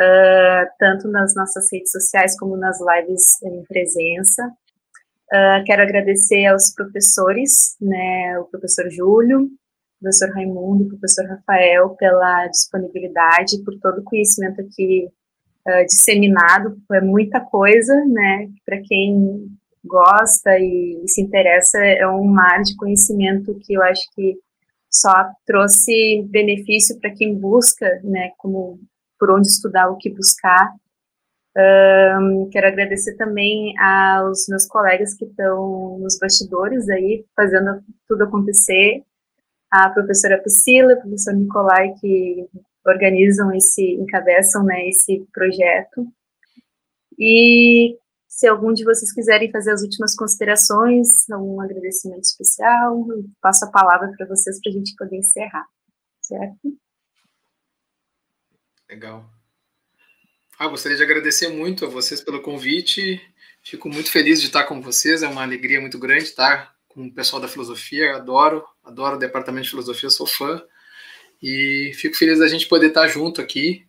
Speaker 2: uh, tanto nas nossas redes sociais como nas lives em presença. Uh, quero agradecer aos professores, né, o professor Júlio, o professor Raimundo, o professor Rafael, pela disponibilidade, por todo o conhecimento aqui uh, disseminado, é muita coisa, né, para quem gosta e, e se interessa, é um mar de conhecimento que eu acho que só trouxe benefício para quem busca, né, como por onde estudar, o que buscar. Um, quero agradecer também aos meus colegas que estão nos bastidores aí, fazendo tudo acontecer, a professora Priscila, o professor Nicolai, que organizam esse, encabeçam né, esse projeto. E se algum de vocês quiserem fazer as últimas considerações, um agradecimento especial, passo a palavra para vocês para a gente poder encerrar, certo?
Speaker 3: Legal. Ah, gostaria de agradecer muito a vocês pelo convite. Fico muito feliz de estar com vocês. É uma alegria muito grande estar com o pessoal da filosofia. Adoro, adoro o departamento de filosofia, sou fã. E fico feliz da gente poder estar junto aqui.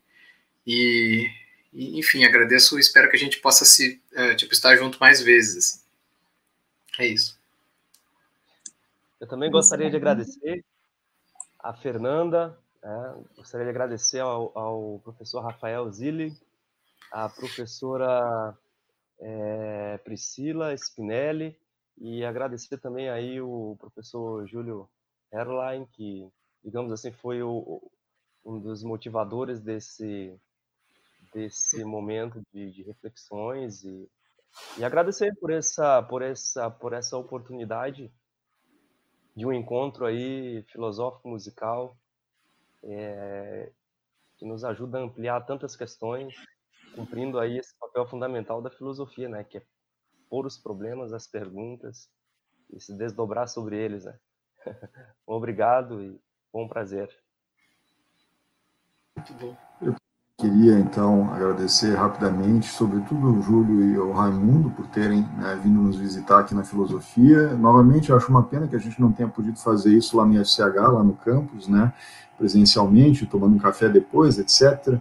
Speaker 3: E, e enfim, agradeço. Espero que a gente possa se é, tipo estar junto mais vezes. Assim. É isso.
Speaker 5: Eu também gostaria de agradecer a Fernanda, é, gostaria de agradecer ao, ao, professor Rafael Zilli, à professora é, Priscila Spinelli e agradecer também aí o professor Júlio Herlein, que, digamos assim, foi o, um dos motivadores desse, desse momento de, de reflexões e, e agradecer por essa, por, essa, por essa oportunidade de um encontro aí filosófico musical é, que nos ajuda a ampliar tantas questões, cumprindo aí esse papel fundamental da filosofia, né, que é pôr os problemas, as perguntas e se desdobrar sobre eles, né? Obrigado e bom prazer.
Speaker 4: Muito bom. Eu queria, então, agradecer rapidamente, sobretudo ao Júlio e ao Raimundo, por terem né, vindo nos visitar aqui na Filosofia. Novamente, eu acho uma pena que a gente não tenha podido fazer isso lá no FCH, lá no campus, né, presencialmente, tomando um café depois, etc.,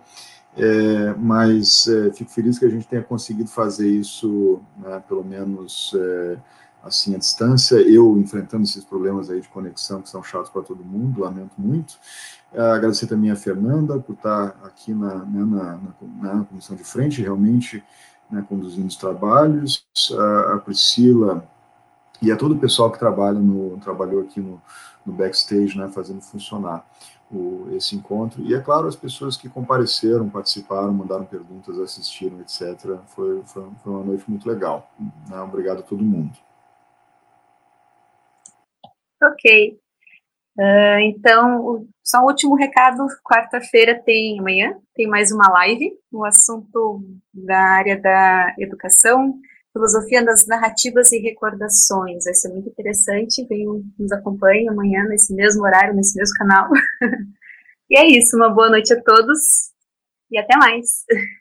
Speaker 4: é, mas é, fico feliz que a gente tenha conseguido fazer isso, né, pelo menos é, assim à distância. Eu enfrentando esses problemas aí de conexão que são chatos para todo mundo, lamento muito. É, agradecer também a Fernanda por estar aqui na, né, na, na, na comissão de frente, realmente né, conduzindo os trabalhos. A, a, Priscila e a todo o pessoal que trabalha no trabalhou aqui no, no backstage, né, fazendo funcionar o, esse encontro. E, é claro, as pessoas que compareceram, participaram, mandaram perguntas, assistiram, etc. Foi, foi, foi uma noite muito legal. Né? Obrigado a todo mundo.
Speaker 2: Ok. Uh, então, só um último recado: quarta-feira tem, amanhã, tem mais uma live no assunto da área da educação, filosofia das narrativas e recordações. Vai ser muito interessante. Venham, nos acompanhe amanhã nesse mesmo horário, nesse mesmo canal. e é isso. Uma boa noite a todos e até mais.